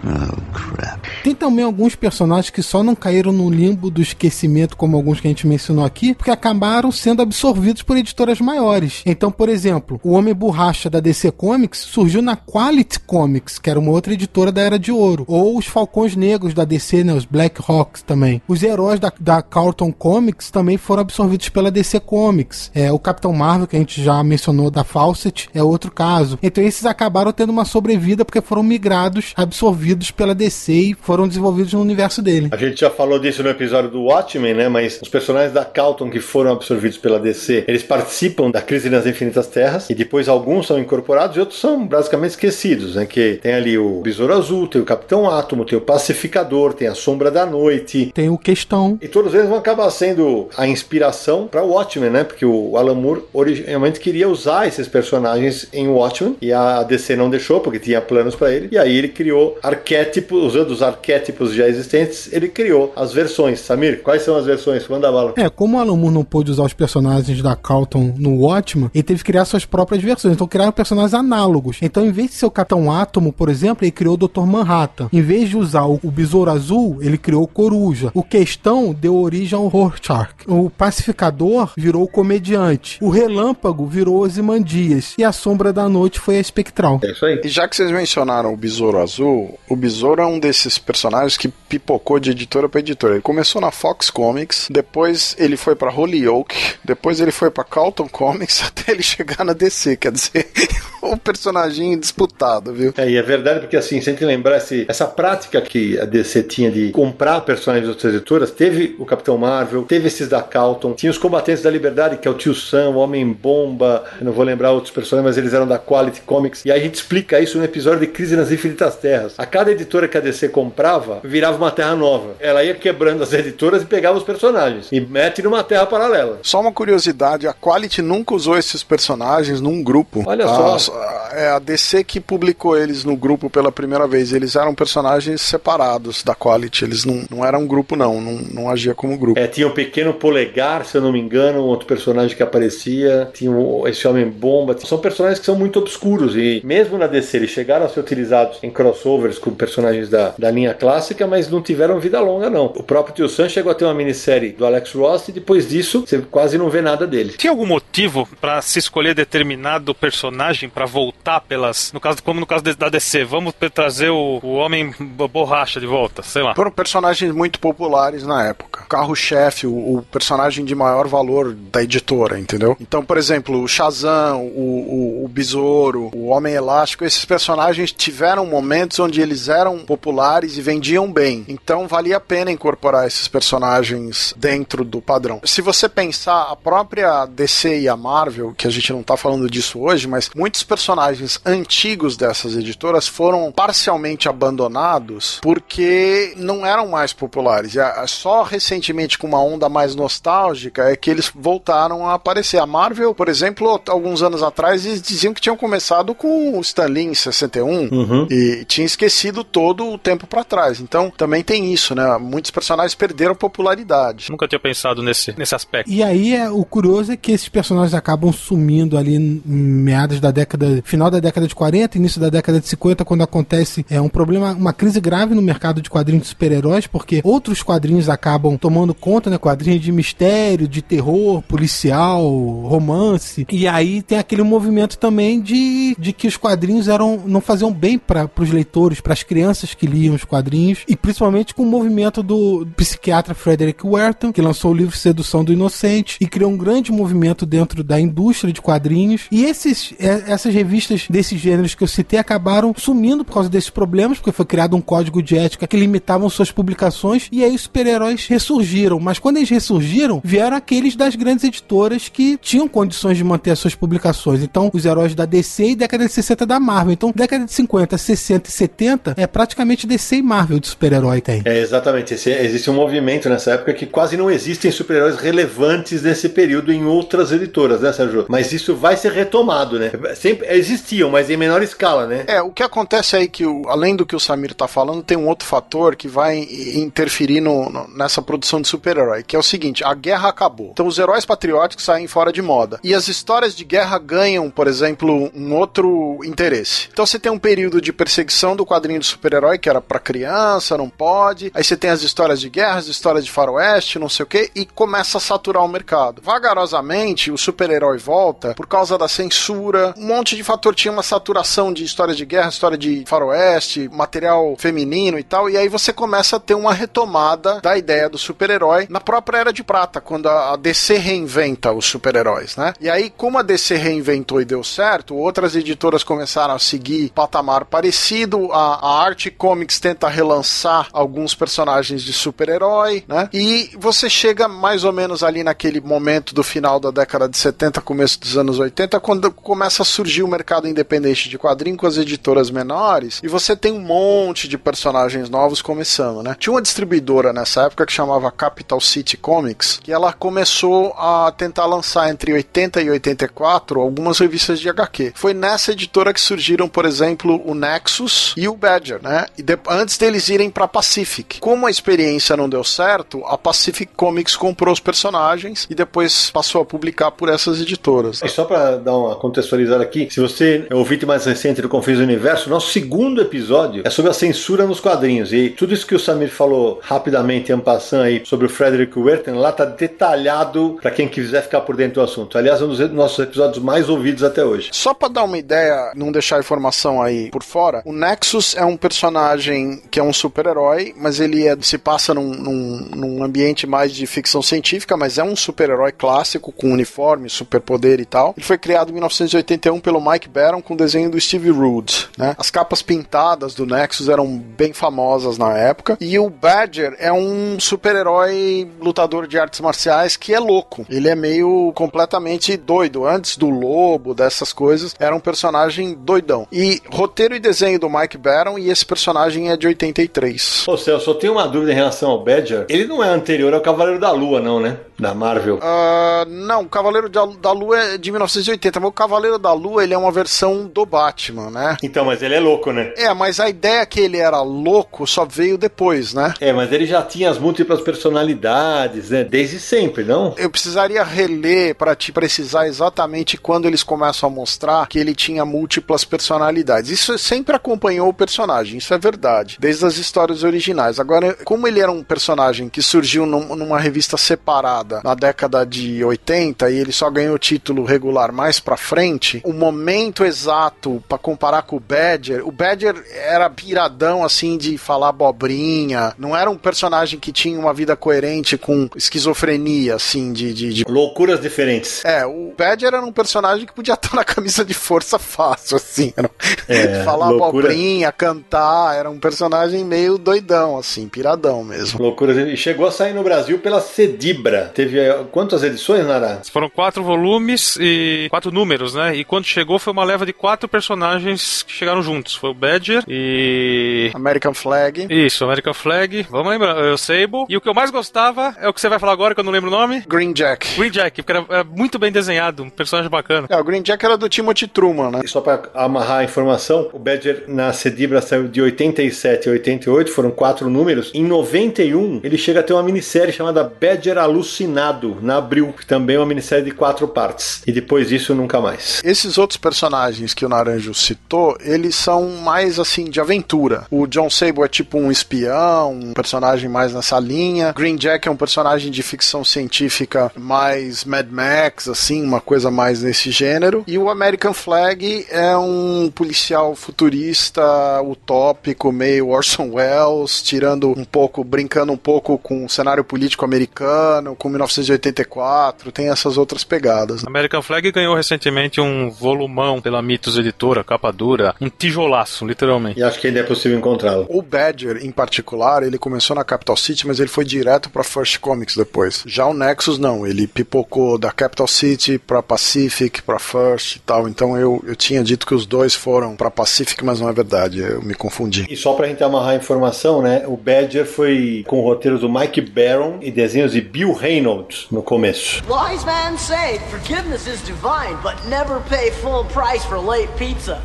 Oh, crap. Tem também alguns personagens que só não caíram no limbo do esquecimento, como alguns que a gente mencionou aqui, porque acabaram sendo absorvidos por editoras maiores. Então, por exemplo, o Homem Borracha da DC Comics surgiu na Quality Comics, que era uma outra editora da Era de Ouro. Ou os Falcões Negros da DC, né, os Black Hawks também. Os heróis da, da Carlton Comics também foram absorvidos pela DC Comics. É, o Capitão Marvel, que a gente já mencionou da Fawcett, é outro caso. Então esses acabaram tendo uma sobrevida porque foram migrados, absorvidos pela DC e foram desenvolvidos no universo dele. A gente já falou disso no episódio do Watchmen, né? Mas os personagens da Calton que foram absorvidos pela DC, eles participam da crise nas infinitas terras e depois alguns são incorporados e outros são basicamente esquecidos, né? Que tem ali o Besouro Azul, tem o Capitão Átomo, tem o Pacificador, tem a Sombra da Noite. Tem o Questão. E todos eles vão acabar sendo a inspiração para o Watchmen, né? Porque o Alan Moore originalmente queria usar esses personagens em Watchmen e a DC não deixou porque tinha planos para ele. E aí ele criou arquétipos, usando os arquétipos arquétipos já existentes, ele criou as versões. Samir, quais são as versões? Manda bala. É, como o Alan Moore não pôde usar os personagens da Calton no Watchman, ele teve que criar suas próprias versões. Então criaram personagens análogos. Então, em vez de ser o Capitão Átomo, por exemplo, ele criou o Dr. Manhattan. Em vez de usar o, o Besouro Azul, ele criou o Coruja. O Questão deu origem ao Rorschach. O Pacificador virou o Comediante. O Relâmpago virou Ozymandias. E a Sombra da Noite foi a Espectral. É isso aí. E já que vocês mencionaram o Besouro Azul, o Besouro é um desses personagens que pipocou de editora para editora. Ele começou na Fox Comics, depois ele foi para Holyoke, depois ele foi para Carlton Comics <laughs> até ele chegar na DC, quer dizer, <laughs> o personagem disputado, viu? É, e é verdade porque assim, se a gente lembrar esse, essa prática que a DC tinha de comprar personagens de outras editoras, teve o Capitão Marvel, teve esses da Calton, tinha os Combatentes da Liberdade, que é o Tio Sam, o Homem-Bomba, não vou lembrar outros personagens, mas eles eram da Quality Comics, e aí a gente explica isso no episódio de Crise nas Infinitas Terras. A cada editora que a DC comprava, virava uma terra nova. Ela ia quebrando as editoras e pegava os personagens, e mete numa terra paralela. Só uma curiosidade, a Quality nunca usou esses personagens num grupo. Olha A- só. É a DC que publicou eles no grupo pela primeira vez. Eles eram personagens separados da Quality. Eles não, não eram um grupo, não. Não, não agia como grupo. É, tinha o Pequeno Polegar, se eu não me engano, um outro personagem que aparecia. Tinha o- esse Homem-Bomba. São personagens que são muito obscuros. E mesmo na DC, eles chegaram a ser utilizados em crossovers com personagens da, da linha clássica, mas não tiveram vida longa, não. O próprio Tio Sam chegou a ter uma minissérie do Alex Ross e depois disso você quase não vê nada dele. Tinha algum motivo pra se escolher determinado personagem pra voltar pelas. No caso, como no caso de- da DC, vamos trazer o, o Homem bo- Borracha de volta, sei lá. Foram personagens muito populares na época. Carro-chefe, o, o personagem de maior valor da editora, entendeu? Então, por exemplo, o Shazam, o, o, o Besouro, o Homem Elástico, esses personagens tiveram momentos onde eles eram populares e vendiam bem. Então, valia a pena incorporar esses personagens dentro do padrão. Se você pensar, a própria DC e a Marvel, que a gente não tá falando disso hoje, mas muitos personagens antigos dessas editoras foram parcialmente abandonados porque não eram mais populares. E só recentemente, com uma onda mais nostálgica, é que eles voltaram a aparecer. A Marvel, por exemplo, alguns anos atrás, eles diziam que tinham começado com o Stan Lee em 61 e tinha esquecido todo o tempo pra trás. Então, também tem isso, né? Muitos personagens perderam popularidade. Nunca tinha pensado nesse, nesse aspecto. E aí é, o curioso é que esses personagens acabam sumindo ali em meados da década, final da década de 40, início da década de 50, quando acontece é um problema, uma crise grave no mercado de quadrinhos de super-heróis, porque outros quadrinhos acabam tomando conta, né, quadrinhos de mistério, de terror, policial, romance. E aí tem aquele movimento também de, de que os quadrinhos eram não faziam bem para os leitores, para as crianças que liam os quadrinhos, e principalmente com o movimento do psiquiatra Frederick Werton, que lançou o livro Sedução do Inocente e criou um grande movimento dentro da indústria de quadrinhos. E esses, é, essas revistas desses gêneros que eu citei acabaram sumindo por causa desses problemas, porque foi criado um código de ética que limitavam suas publicações, e aí os super-heróis ressurgiram. Mas quando eles ressurgiram, vieram aqueles das grandes editoras que tinham condições de manter as suas publicações. Então, os heróis da DC e década de 60 da Marvel. Então, década de 50, 60 e 70 é praticamente DC e Marvel de super-herói tem. É, exatamente. Esse- existe um movimento nessa época que quase não existem super-heróis relevantes nesse período em outras editoras, né, Sérgio? Mas isso vai ser retomado, né? Sempre existiam, mas em menor escala, né? É, o que acontece aí que, o- além do que o Samir tá falando, tem um outro fator que vai interferir no- no- nessa produção de super-herói, que é o seguinte, a guerra acabou. Então os heróis patrióticos saem fora de moda. E as histórias de guerra ganham, por exemplo, um outro interesse. Então você tem um período de perseguição do quadrinho de super-herói, que era pra criança, não pode. Aí você tem as histórias de guerra, as histórias de faroeste, não sei o que, e começa a saturar o mercado. Vagarosamente, o super-herói volta por causa da censura, um monte de fator. Tinha uma saturação de histórias de guerra, história de faroeste, material feminino e tal, e aí você começa a ter uma retomada da ideia do super-herói na própria Era de Prata, quando a a DC reinventa os super-heróis, né? E aí, como a DC reinventou e deu certo, outras editoras começaram a seguir patamar parecido, a, a Arte Comics tenta relançar alguns personagens de super-herói, né? E você chega mais ou menos ali naquele momento do final da década de 70, começo dos anos 80, quando começa a surgir o mercado independente de quadrinho com as editoras menores e você tem um monte de personagens novos começando, né? Tinha uma distribuidora nessa época que chamava Capital City Comics, que ela começou a tentar lançar entre 80 e 84 algumas revistas de HQ. Foi nessa editora que surgiram, por exemplo, o Nexus e o Badger, né? E de, antes deles irem para Pacific. Como a experiência não deu certo, a Pacific Comics comprou os personagens e depois passou a publicar por essas editoras. E só para dar uma contextualizada aqui, se você é o ouvinte mais recente do Confins do Universo, nosso segundo episódio é sobre a censura nos quadrinhos. E tudo isso que o Samir falou rapidamente, em passando aí, sobre o Frederick Werten, lá tá detalhado para quem quiser ficar por dentro do assunto. Aliás, é um dos nossos episódios mais ouvidos até hoje. Só para dar uma ideia, não deixar a informação aí por fora, o Nexus é um personagem que é um super-herói, mas ele é, se passa num, num, num ambiente mais de ficção científica, mas é um super-herói clássico, com uniforme, superpoder e tal. Ele foi criado em 1981 pelo Mike Baron com desenho do Steve Rude. Né? As capas pintadas do Nexus eram bem famosas na época. E o Badger é um super-herói lutador de artes marciais que é louco. Ele é meio completamente doido. Antes do lobo, dessas coisas, era um personagem doidão. E roteiro e desenho do Mike Baron e esse personagem é de 83. Ô, Celso, eu tenho uma dúvida em relação ao Badger. Ele não é anterior ao Cavaleiro da Lua, não, né? Da Marvel. Uh, não, o Cavaleiro da, da Lua é de 1980, mas o Cavaleiro da Lua ele é uma versão do Batman, né? Então, mas ele é louco, né? É, mas a ideia que ele era louco só veio depois, né? É, mas ele já tinha as múltiplas personalidades, né? Desde sempre, não? Eu precisaria reler para te precisar exatamente quando eles começam a mostrar que ele tinha múltiplas personalidades. Isso sempre acompanhou o personagem, isso é verdade, desde as histórias originais. Agora, como ele era um personagem que surgiu num, numa revista separada na década de 80 e ele só ganhou título regular mais pra frente, o momento exato para comparar com o Badger, o Badger era piradão assim de falar abobrinha, não era um personagem que tinha uma vida coerente com esquizofrenia, assim, de. de, de... Loucuras diferentes. É, o Badger era um personagem que podia <laughs> estar na camisa de força fácil, assim. Era... É, <laughs> falar loucura... abobrinha, cantar, era um personagem meio doidão, assim, piradão mesmo. Loucuras. E chegou a sair no Brasil pela Cedibra. Teve eh, quantas edições, Nara? Foram quatro volumes e quatro números, né? E quando chegou foi uma leva de quatro personagens que chegaram juntos. Foi o Badger e. American Flag. Isso, American Flag. Vamos lembrar, o Sable. E o que eu mais gostava é o que você vai falar agora, que eu não lembro o nome. Green Jack. Green Jack, porque era, era muito bem desenhado, um personagem bacana. É, o Green Jack era do Timothy Truman, né? E só pra amarrar a informação, o Badger na Cedibra saiu de 87 a 88, foram quatro números. Em 91, ele chega a ter uma minissérie chamada Badger Alucinado, na Abril, também é uma minissérie de quatro partes. E depois disso, nunca mais. Esses outros personagens que o Naranjo citou, eles são mais assim de aventura. O John Sable é tipo um espião, um personagem mais nessa linha. Green Jack é um personagem de ficção científica mais Mad Max, assim, uma coisa mais nesse gênero. E o American Flag é um policial futurista, utópico, meio Orson Welles, tirando um pouco, brincando um pouco com o cenário político americano, com 1984, tem essas outras pegadas. American Flag ganhou recentemente um volumão pela Mitos Editora, capa dura, um tijolaço, literalmente. E acho que ainda é possível encontrá-lo. O Badger, em particular, ele começou na Capital City, mas ele foi direto para First Comics depois. Já o Nexus não, ele pipocou da Capital City para Pacific, para First e tal. Então eu, eu tinha dito que os dois foram para Pacific, mas não é verdade, eu me confundi. E só pra gente amarrar a informação, né? O Badger foi com roteiros do Mike Barron e desenhos de Bill Reynolds no começo. Wise man say forgiveness is divine, but never pay full price for late pizza.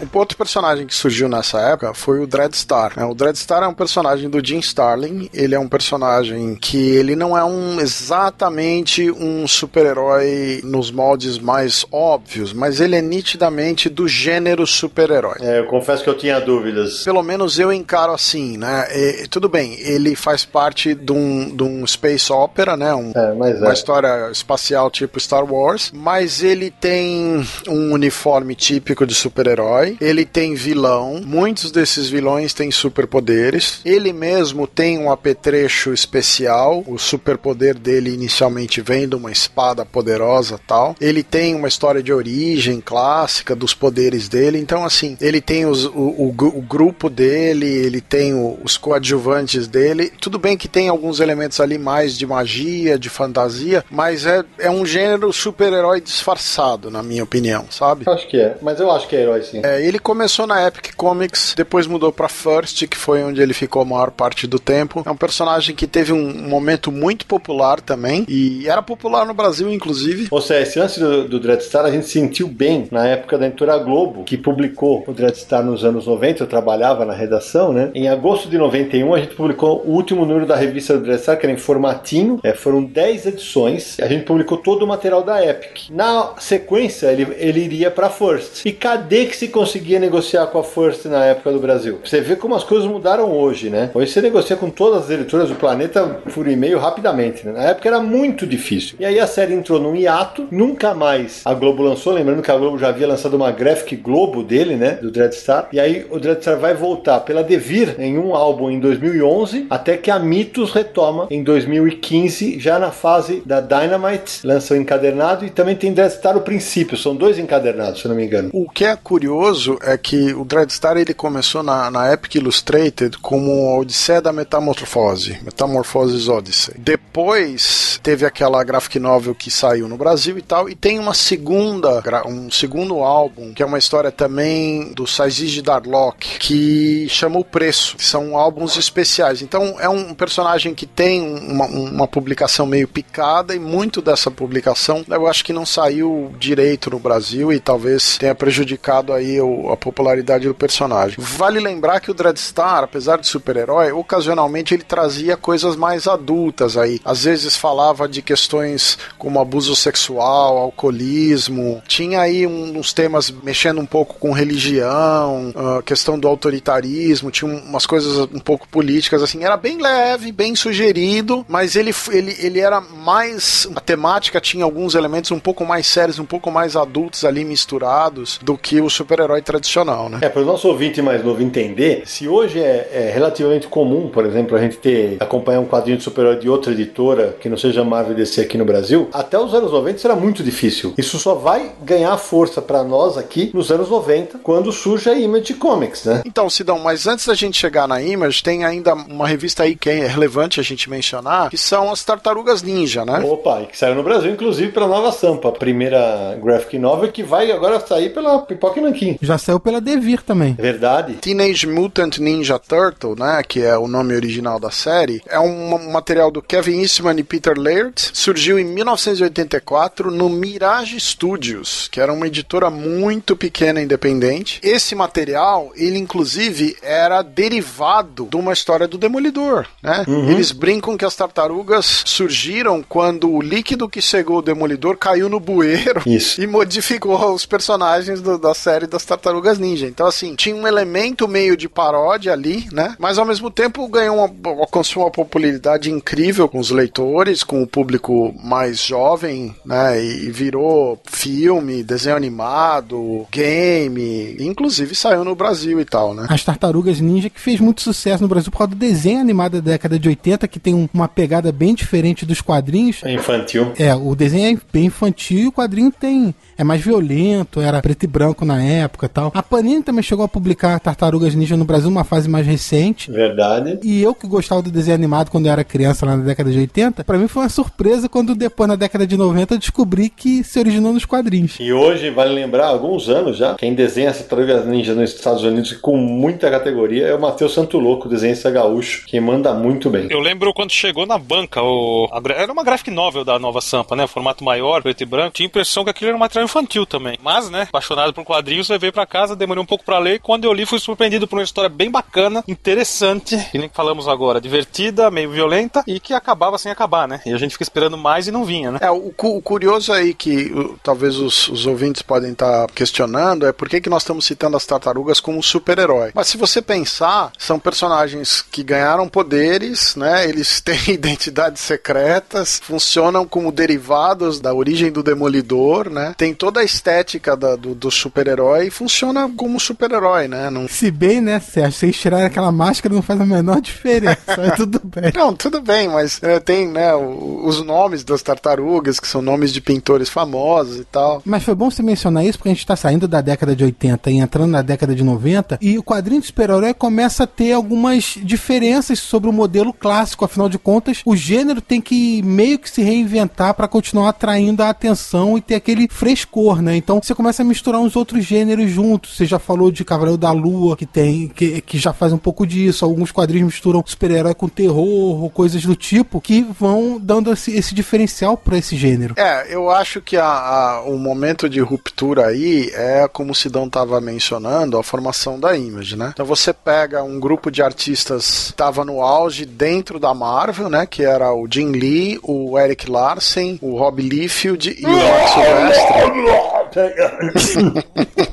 Um outro personagem que surgiu nessa época foi o Dreadstar. Né? O Dreadstar é um personagem do Jim Starlin. Ele é um personagem que ele não é um exatamente um super-herói nos moldes mais óbvios, mas ele é nitidamente do gênero super-herói. É, eu confesso que eu tinha dúvidas. Pelo menos eu encaro assim, né? E, tudo bem, ele faz parte de um, de um space opera, né? Um, é, uma história espacial tipo Star Wars, mas ele tem um uniforme típico de super-herói super-herói, ele tem vilão, muitos desses vilões têm superpoderes, ele mesmo tem um apetrecho especial, o superpoder dele inicialmente vem de uma espada poderosa tal, ele tem uma história de origem clássica dos poderes dele, então assim, ele tem os, o, o, o grupo dele, ele tem o, os coadjuvantes dele, tudo bem que tem alguns elementos ali mais de magia, de fantasia, mas é, é um gênero super-herói disfarçado, na minha opinião, sabe? Acho que é, mas eu acho que é herói sim. É, ele começou na Epic Comics, depois mudou pra First, que foi onde ele ficou a maior parte do tempo. É um personagem que teve um momento muito popular também, e era popular no Brasil, inclusive. Ou seja, esse lance do, do Dreadstar a gente sentiu bem na época da editora Globo, que publicou o Dreadstar nos anos 90, eu trabalhava na redação, né? Em agosto de 91 a gente publicou o último número da revista do Dreadstar, que era em formatinho, é, foram 10 edições, a gente publicou todo o material da Epic. Na sequência, ele, ele iria pra First. E cadê que se conseguia negociar com a First na época do Brasil? Você vê como as coisas mudaram hoje, né? Hoje você negocia com todas as editoras do planeta por e-mail rapidamente, né? Na época era muito difícil. E aí a série entrou num hiato, nunca mais a Globo lançou, lembrando que a Globo já havia lançado uma Graphic Globo dele, né? Do Dreadstar. E aí o Dreadstar vai voltar pela Devir em um álbum em 2011, até que a Mitos retoma em 2015, já na fase da Dynamite, lança o encadernado e também tem Dreadstar o princípio, são dois encadernados, se não me engano. O que é curioso é que o Dreadstar ele começou na, na Epic Illustrated como a Odisseia da Metamorfose, Metamorphoses Odyssey. Depois teve aquela graphic novel que saiu no Brasil e tal, e tem uma segunda, um segundo álbum, que é uma história também do Saizigi Darlock, que chama O Preço, são álbuns especiais. Então é um personagem que tem uma, uma publicação meio picada e muito dessa publicação eu acho que não saiu direito no Brasil e talvez tenha prejudicado aí o, a popularidade do personagem. Vale lembrar que o Dreadstar, apesar de super-herói, ocasionalmente ele trazia coisas mais adultas aí. Às vezes falava de questões como abuso sexual, alcoolismo, tinha aí uns temas mexendo um pouco com religião, a questão do autoritarismo, tinha umas coisas um pouco políticas, assim, era bem leve, bem sugerido, mas ele, ele, ele era mais. A temática tinha alguns elementos um pouco mais sérios, um pouco mais adultos ali misturados do que o super-herói tradicional, né? É, para o nosso ouvinte mais novo entender, se hoje é, é, relativamente comum, por exemplo, a gente ter acompanhar um quadrinho de super-herói de outra editora que não seja Marvel DC aqui no Brasil, até os anos 90 isso era muito difícil. Isso só vai ganhar força para nós aqui nos anos 90, quando surge a Image Comics, né? Então, Sidão, mas antes da gente chegar na Image, tem ainda uma revista aí que é relevante a gente mencionar, que são as Tartarugas Ninja, né? Opa, e que saiu no Brasil, inclusive pela Nova Sampa, a primeira graphic novel que vai agora sair pela Pipoca e Nanquim. Já saiu pela Devir também. Verdade. Teenage Mutant Ninja Turtle, né, que é o nome original da série, é um material do Kevin Eastman e Peter Laird, surgiu em 1984 no Mirage Studios, que era uma editora muito pequena e independente. Esse material, ele inclusive era derivado de uma história do Demolidor, né? Uhum. Eles brincam que as tartarugas surgiram quando o líquido que cegou o Demolidor caiu no bueiro Isso. e modificou os personagens do- da série das Tartarugas Ninja. Então, assim, tinha um elemento meio de paródia ali, né? Mas ao mesmo tempo ganhou uma, alcançou uma popularidade incrível com os leitores, com o público mais jovem, né? E virou filme, desenho animado, game, inclusive saiu no Brasil e tal, né? As Tartarugas Ninja, que fez muito sucesso no Brasil por causa do desenho animado da década de 80, que tem um- uma pegada bem diferente dos quadrinhos. É infantil. É, o desenho é bem infantil e o quadrinho tem. É mais violento, era preto e branco na época e tal. A Panini também chegou a publicar Tartarugas Ninja no Brasil, uma fase mais recente. Verdade. E eu que gostava do desenho animado quando eu era criança lá na década de 80, pra mim foi uma surpresa quando depois na década de 90 eu descobri que se originou nos quadrinhos. E hoje, vale lembrar, há alguns anos já, quem desenha essa tartarugas ninja nos Estados Unidos com muita categoria é o Matheus Santo Louco, desenhista gaúcho, que manda muito bem. Eu lembro quando chegou na banca, o, era uma graphic novel da Nova Sampa, né? Formato maior, preto e branco. Tinha a impressão que aquilo era um material infantil também. Mas, né, apaixonado por quadrinhos, levei pra casa, demorei um pouco pra ler. E quando eu li, fui surpreendido por uma história bem bacana, interessante, que nem falamos agora, divertida, meio violenta e que acabava sem acabar, né? E a gente fica esperando mais e não vinha, né? É, o, o curioso aí que o- talvez os, os ouvintes podem estar questionando é por que, que nós estamos citando as tartarugas como super-herói. Mas se você pensar, são personagens que ganharam poderes, né? Eles <laughs> têm identidades secretas, funcionam como derivados da origem do Demolidor, né? Tem toda a estética da- do, do super-herói funciona como super-herói, né? Não... Se bem, né, Sérgio, vocês tirarem aquela máscara não faz a menor diferença, mas tudo bem. <laughs> Não, tudo bem, mas é, tem, né, os nomes das tartarugas, que são nomes de pintores famosos e tal. Mas foi bom você mencionar isso, porque a gente tá saindo da década de 80 e entrando na década de 90, e o quadrinho de super-herói começa a ter algumas diferenças sobre o modelo clássico, afinal de contas, o gênero tem que meio que se reinventar para continuar atraindo a atenção e ter aquele frescor, né? Então você começa a misturar uns outros gêneros juntos. Você já falou de Cavaleiro da Lua, que tem que, que já faz um pouco disso. Alguns quadrinhos misturam super-herói com terror ou coisas do tipo que vão dando esse, esse diferencial para esse gênero. É, eu acho que a, a, o momento de ruptura aí é como o Sidão tava mencionando, a formação da Image, né? Então você pega um grupo de artistas que estava no auge dentro da Marvel, né? Que era o Jim Lee, o Eric Larsen, o Rob Liefeld e o Mark Silvestre. I'll tell you.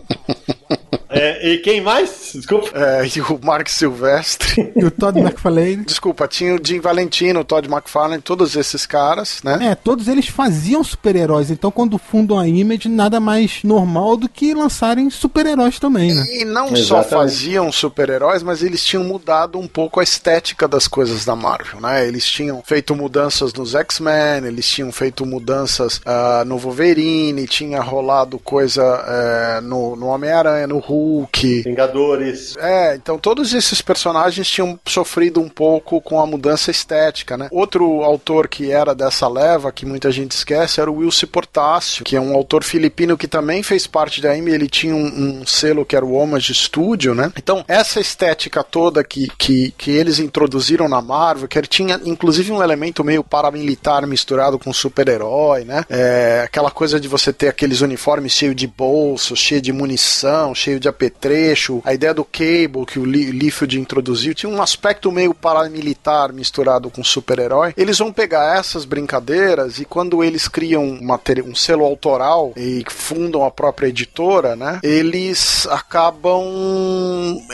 É, e quem mais? Desculpa. É, e o Mark Silvestre. E o Todd McFarlane. Desculpa, tinha o Jim Valentino, o Todd McFarlane, todos esses caras, né? É, todos eles faziam super-heróis, então quando fundam a Image, nada mais normal do que lançarem super-heróis também, né? E não Exatamente. só faziam super-heróis, mas eles tinham mudado um pouco a estética das coisas da Marvel, né? Eles tinham feito mudanças nos X-Men, eles tinham feito mudanças uh, no Wolverine, tinha rolado coisa uh, no, no Homem-Aranha, no Hulk, Hulk. Vingadores. É, então todos esses personagens tinham sofrido um pouco com a mudança estética, né? Outro autor que era dessa leva, que muita gente esquece, era o Wilson Portácio, que é um autor filipino que também fez parte da Amy, ele tinha um, um selo que era o Homage Studio, né? Então, essa estética toda que, que, que eles introduziram na Marvel, que tinha inclusive um elemento meio paramilitar misturado com super-herói, né? É, aquela coisa de você ter aqueles uniformes cheios de bolsos, cheio de munição, cheio de apetrecho, a ideia do Cable que o Liefeld introduziu, tinha um aspecto meio paramilitar misturado com super-herói. Eles vão pegar essas brincadeiras e quando eles criam um selo autoral e fundam a própria editora, né, eles acabam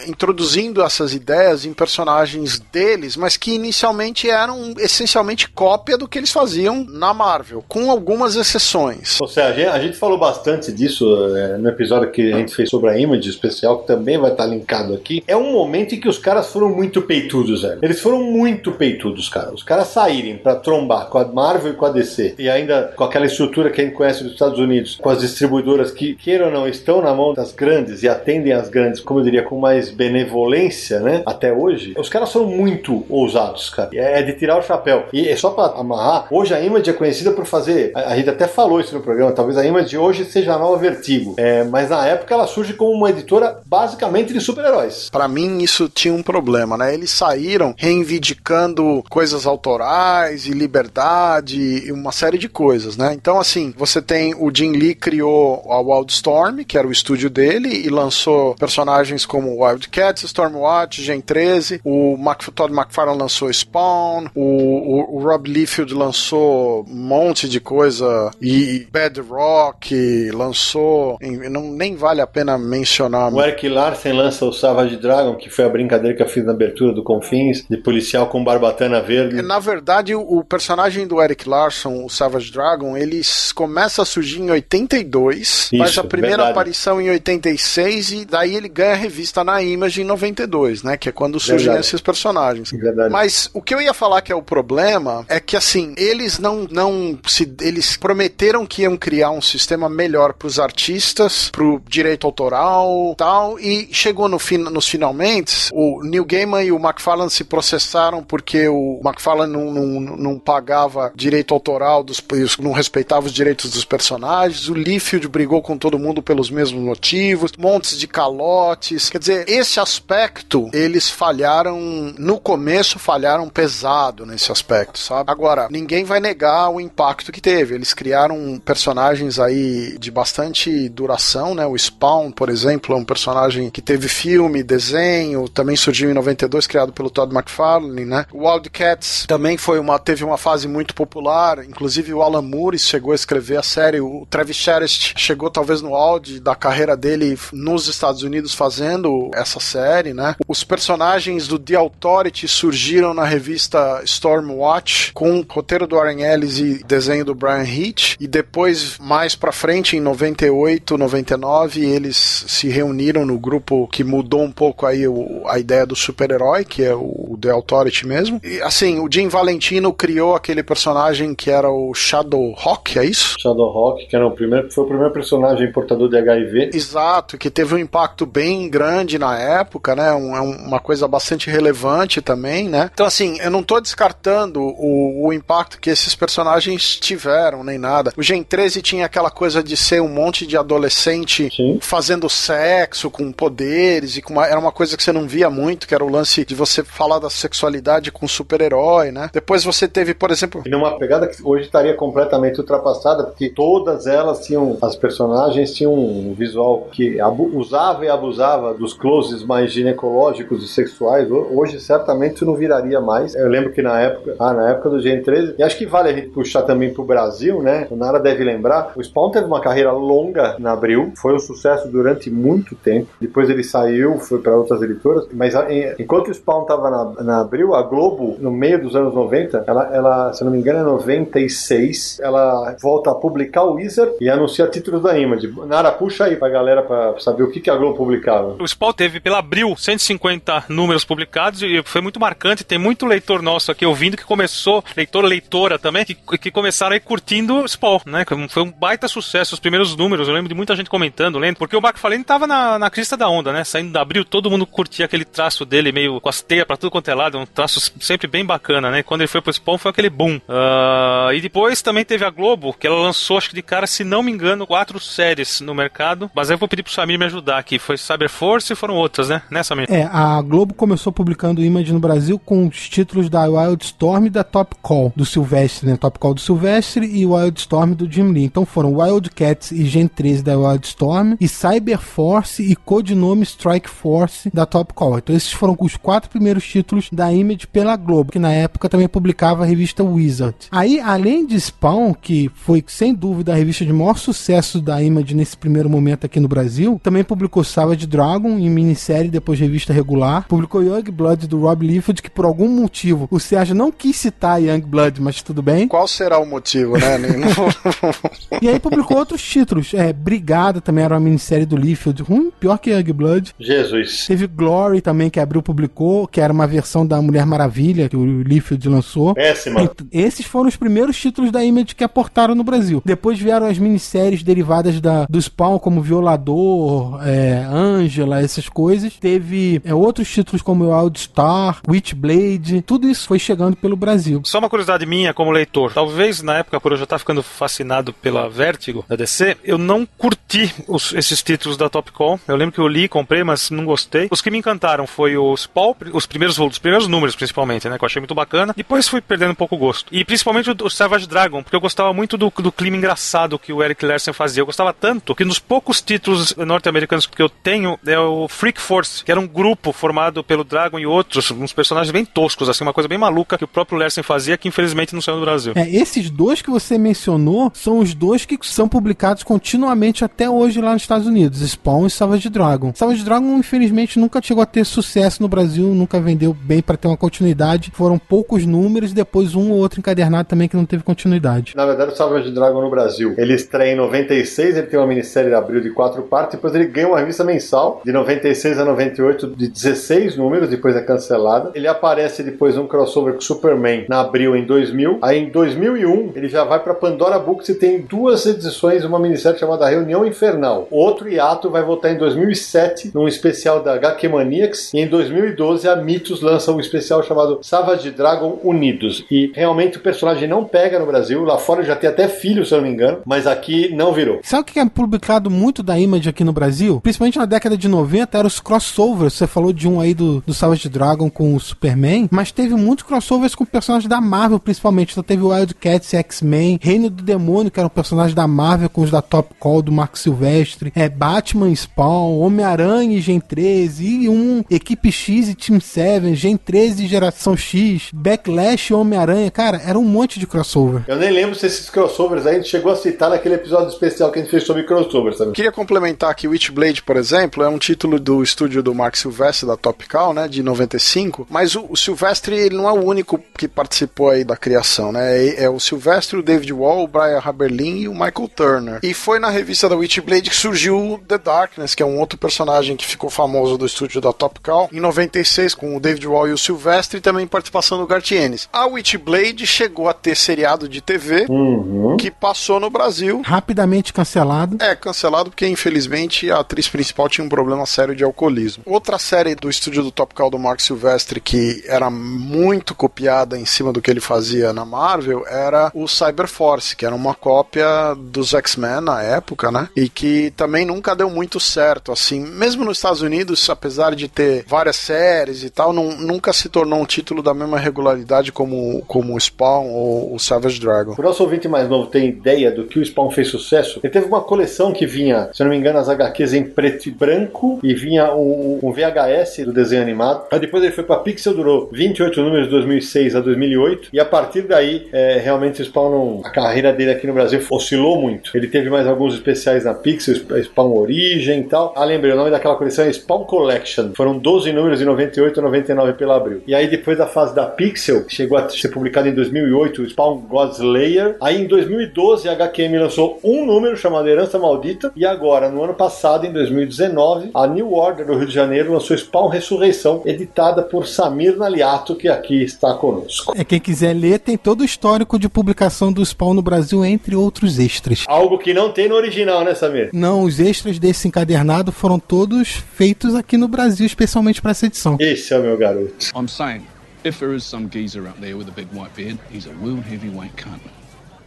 introduzindo essas ideias em personagens deles, mas que inicialmente eram essencialmente cópia do que eles faziam na Marvel, com algumas exceções. Ou seja, a gente, falou bastante disso é, no episódio que a gente fez sobre a Image, especial, que também vai estar linkado aqui, é um momento em que os caras foram muito peitudos, velho. Eles foram muito peitudos, cara. Os caras saírem para trombar com a Marvel e com a DC, e ainda com aquela estrutura que a gente conhece dos Estados Unidos, com as distribuidoras que, queiram ou não, estão na mão das grandes e atendem as grandes, como eu diria, com mais benevolência, né? Até hoje, os caras foram muito ousados, cara. É, é de tirar o chapéu. E é só para amarrar, hoje a Image é conhecida por fazer, a, gente até falou isso no programa, talvez a Image hoje seja a nova Vertigo. É, mas na época ela surge como uma editora basicamente de super-heróis. Para mim, isso tinha um problema, né? Eles saíram reivindicando coisas autorais e liberdade e uma série de coisas, né? Então, assim, você tem o Jim Lee criou a Wildstorm, que era o estúdio dele, e lançou personagens como Wildcats, Stormwatch, Gen 13, o Mac Todd McFarlane lançou Spawn, o, o, o Rob Liefeld lançou um monte de coisa, e Bedrock lançou, não, nem vale a pena mencionar o Eric Larsen lança o Savage Dragon, que foi a brincadeira que eu fiz na abertura do Confins, de policial com barbatana verde. Na verdade, o personagem do Eric Larson, o Savage Dragon, ele começa a surgir em 82, Isso, faz a primeira verdade. aparição em 86 e daí ele ganha a revista na Image em 92, né? Que é quando surgem verdade. esses personagens. Verdade. Mas o que eu ia falar que é o problema é que assim, eles não não se eles prometeram que iam criar um sistema melhor para os artistas, para o direito autoral, tal tal, e chegou no fin nos finalmente, o Neil Gaiman e o McFarlane se processaram porque o McFarlane não, não, não pagava direito autoral, dos, não respeitava os direitos dos personagens, o Liefeld brigou com todo mundo pelos mesmos motivos, montes de calotes, quer dizer, esse aspecto, eles falharam, no começo falharam pesado nesse aspecto, sabe? Agora, ninguém vai negar o impacto que teve, eles criaram personagens aí de bastante duração, né, o Spawn, por exemplo, é um personagem que teve filme, desenho, também surgiu em 92, criado pelo Todd McFarlane, né? O Wildcats também foi uma, teve uma fase muito popular, inclusive o Alan Moore chegou a escrever a série, o Travis Charest chegou talvez no auge da carreira dele nos Estados Unidos fazendo essa série, né? Os personagens do The Authority surgiram na revista Stormwatch com roteiro do Warren Ellis e desenho do Brian Hitch e depois mais para frente em 98, 99 eles se reuniram no grupo que mudou um pouco aí o, a ideia do super-herói, que é o, o The Authority mesmo. E assim, o Jim Valentino criou aquele personagem que era o Shadow Hawk, é isso? Shadow Hawk, que era o primeiro, foi o primeiro personagem portador de HIV. Exato, que teve um impacto bem grande na época, né? Um, é uma coisa bastante relevante também, né? Então, assim, eu não tô descartando o, o impacto que esses personagens tiveram, nem nada. O Gen 13 tinha aquela coisa de ser um monte de adolescente Sim. fazendo sexo com poderes e com uma, era uma coisa que você não via muito, que era o lance de você falar da sexualidade com super-herói, né? Depois você teve, por exemplo, E numa pegada que hoje estaria completamente ultrapassada, porque todas elas tinham, as personagens tinham um visual que usava e abusava dos closes mais ginecológicos e sexuais. Ho- Hoje certamente isso não viraria mais. Eu lembro que na época, ah, na época do Gen 13, e acho que vale a gente puxar também pro Brasil, né? O Nara deve lembrar, o Spawn teve uma carreira longa na Abril, foi um sucesso durante muito tempo. Depois ele saiu, foi para outras editoras, mas enquanto o Spawn tava na, na Abril, a Globo, no meio dos anos 90, ela, ela, se não me engano, é 96, ela volta a publicar o Wizard e anuncia títulos da Image. Nara, puxa aí pra galera pra saber o que, que a Globo publicava. O Spawn teve pela Abril 150 números publicados e foi muito marcante. Tem muito leitor nosso aqui ouvindo que começou, leitor, leitora também, que, que começaram aí curtindo o Spawn, né? Foi um baita sucesso os primeiros números. Eu lembro de muita gente comentando, lendo, porque o McFarlane tava na, na crista da onda, né? Saindo da Abril, todo mundo curtia aquele traço dele, meio com as teias pra tudo quanto é lado, um traço sempre bem bacana, né? Quando ele foi pro Spawn foi aquele boom. Ah, e depois também teve a Globo, que ela lançou, acho que de cara, se não me engano, quatro séries no mercado. Mas eu vou pedir pro Samir me ajudar aqui. Foi Cyber Force e foram outras, né? Né, Samir? É, a Globo começou publicando Image no Brasil com os títulos da Wildstorm e da Top Call do Silvestre, né? Top Call do Silvestre e Wildstorm do Jim Lee. Então foram Wildcats e Gen 13 da Wildstorm e Cyber Force e codinome Strike Force da Top Call. Então esses foram os quatro primeiros títulos da Image pela Globo, que na época também publicava a revista Wizard. Aí, além de Spawn, que foi sem dúvida a revista de maior sucesso da Image nesse primeiro momento aqui no Brasil, também publicou Savage Dragon em minissérie, depois revista regular. Publicou Young Blood do Rob Liefeld, que por algum motivo o Sérgio não quis citar Young Blood, mas tudo bem. qual será o motivo, né? <laughs> E aí publicou outros títulos. É, Brigada também era uma minissérie do Liefeld, ruim, pior que Young Blood. Jesus. Teve Glory também, que abriu publicou, que era uma versão da Mulher Maravilha, que o Liefeld lançou. Péssima. Ent- Esses foram os primeiros títulos da Image que aportaram no Brasil. Depois vieram as minisséries derivadas da, do Spawn, como Violador, é, Angela, essas coisas. Teve é, outros títulos como Wildstar, Witchblade. Tudo isso foi chegando pelo Brasil. Só uma curiosidade minha como leitor. Talvez na época, por eu já estar ficando fascinado pela Vertigo da DC, eu não curti os- esses títulos da Top Eu lembro que eu li, comprei, mas não gostei. Os que me encantaram foi o Spawn, os primeiros, os primeiros números principalmente, né? Que eu achei muito bacana. Depois fui perdendo um pouco o gosto. E principalmente o, o Savage Dragon, porque eu gostava muito do, do clima engraçado que o Eric Larsen fazia. Eu gostava tanto que nos poucos títulos norte-americanos que eu tenho é o Freak Force, que era um grupo formado pelo Dragon e outros, uns personagens bem toscos, assim, uma coisa bem maluca que o próprio Larsen fazia, que infelizmente não saiu do Brasil. É, esses dois que você mencionou são os dois que são publicados continuamente até hoje lá nos Estados Unidos, Spawn e Savage Dragon. Savage Dragon, infelizmente, nunca chegou a ter sucesso no Brasil, nunca vendeu bem para ter uma continuidade. Foram poucos números depois um ou outro encadernado também que não teve continuidade. Na verdade, o Savage Dragon no Brasil, ele estreia em 96, ele tem uma minissérie de abril de quatro partes, depois ele ganha uma revista mensal de 96 a 98 de 16 números, depois é cancelada. Ele aparece depois num crossover com Superman na abril em 2000. Aí em 2001 ele já vai para Pandora Books e tem duas edições, uma minissérie chamada Reunião Infernal. Outro hiato vai voltar em 2007 num especial da HQ Maniacs e em 2012 a Mitos lança um especial chamado Savage Dragon Unidos. E realmente o personagem não pega no Brasil, lá fora já tem até filho, se eu não me engano, mas aqui não virou. Sabe o que é publicado muito da Image aqui no Brasil? Principalmente na década de 90, eram os crossovers. Você falou de um aí do, do Savage Dragon com o Superman, mas teve muitos crossovers com personagens da Marvel, principalmente. Então teve Wildcats, X-Men, Reino do Demônio, que era um personagem da Marvel com os da Top Call, do Mark Silvestre, é, Batman, Spawn Spawn, Homem-Aranha e Gen 13, e um Equipe X e Team 7, Gen 13 e Geração X, Backlash e Homem-Aranha. Cara, era um monte de crossover. Eu nem lembro se esses crossovers aí a gente chegou a citar naquele episódio especial que a gente fez sobre crossovers, sabe? Queria complementar que Witchblade, por exemplo, é um título do estúdio do Mark Silvestre, da Topcal, né, de 95, mas o, o Silvestre ele não é o único que participou aí da criação, né, é, é o Silvestre, o David Wall, o Brian Haberlin e o Michael Turner. E foi na revista da Witchblade que surgiu The Darkness, que é um outro personagem que ficou famoso do estúdio da Topcal, em 96, com o David Wall e o Silvestre, e também participação do Garth Ennis. A Witchblade chegou a ter seriado de TV, Uhum. que passou no Brasil, Rapidamente cancelado. é, cancelado porque infelizmente a atriz principal tinha um problema sério de alcoolismo. Outra série do estúdio do Top Call do Mark Silvestre que era muito copiada em cima do que ele fazia na Marvel era o Cyberforce, que era uma cópia dos X-Men na época, né? E que também nunca deu muito certo, assim. Mesmo nos Estados Unidos, apesar de ter várias séries e tal, não- nunca se tornou um título da mesma regularidade como, como o Spawn ou o Savage Dragon. O nosso ouvinte mais novo tem ideia do que o Spawn fez sucesso? Ele teve uma coleção que vinha, se eu não me engano, as HQs em preto e branco e vinha um, um VHS do desenho animado. Aí depois ele foi pra Pixel, durou 28 números de 2006 a 2008 e a partir daí, é, realmente o Spawn, não- a carreira dele aqui no Brasil oscilou muito. Ele teve mais alguns especiais na Pixel, Spawn Origem e tal. Ah, lembrei, o nome daquela coleção é Spawn Collection. Foram 12 números de 98 a 99 pela Abril. E aí depois da fase da Pixel, chegou a ser publicado em 2008 o Spawn God's Layer. Aí em 2012 a HQM lançou um número chamado Herança Maldita. E agora, no ano passado, em 2019, a New Order do Rio de Janeiro lançou Spawn Ressurreição, editada por Samir Naliato, que aqui está conosco. É, quem quiser ler, tem todo o histórico de publicação do Spawn no Brasil, entre outros extras. Algo que não tem no original, né, Samir? Não, os extras desse encadernado foram todos feitos aqui no Brasil, especialmente para essa edição. Esse é o meu garoto. I'm saying, if there is some geezer out there with a big white beard, he's a real heavyweight cunt.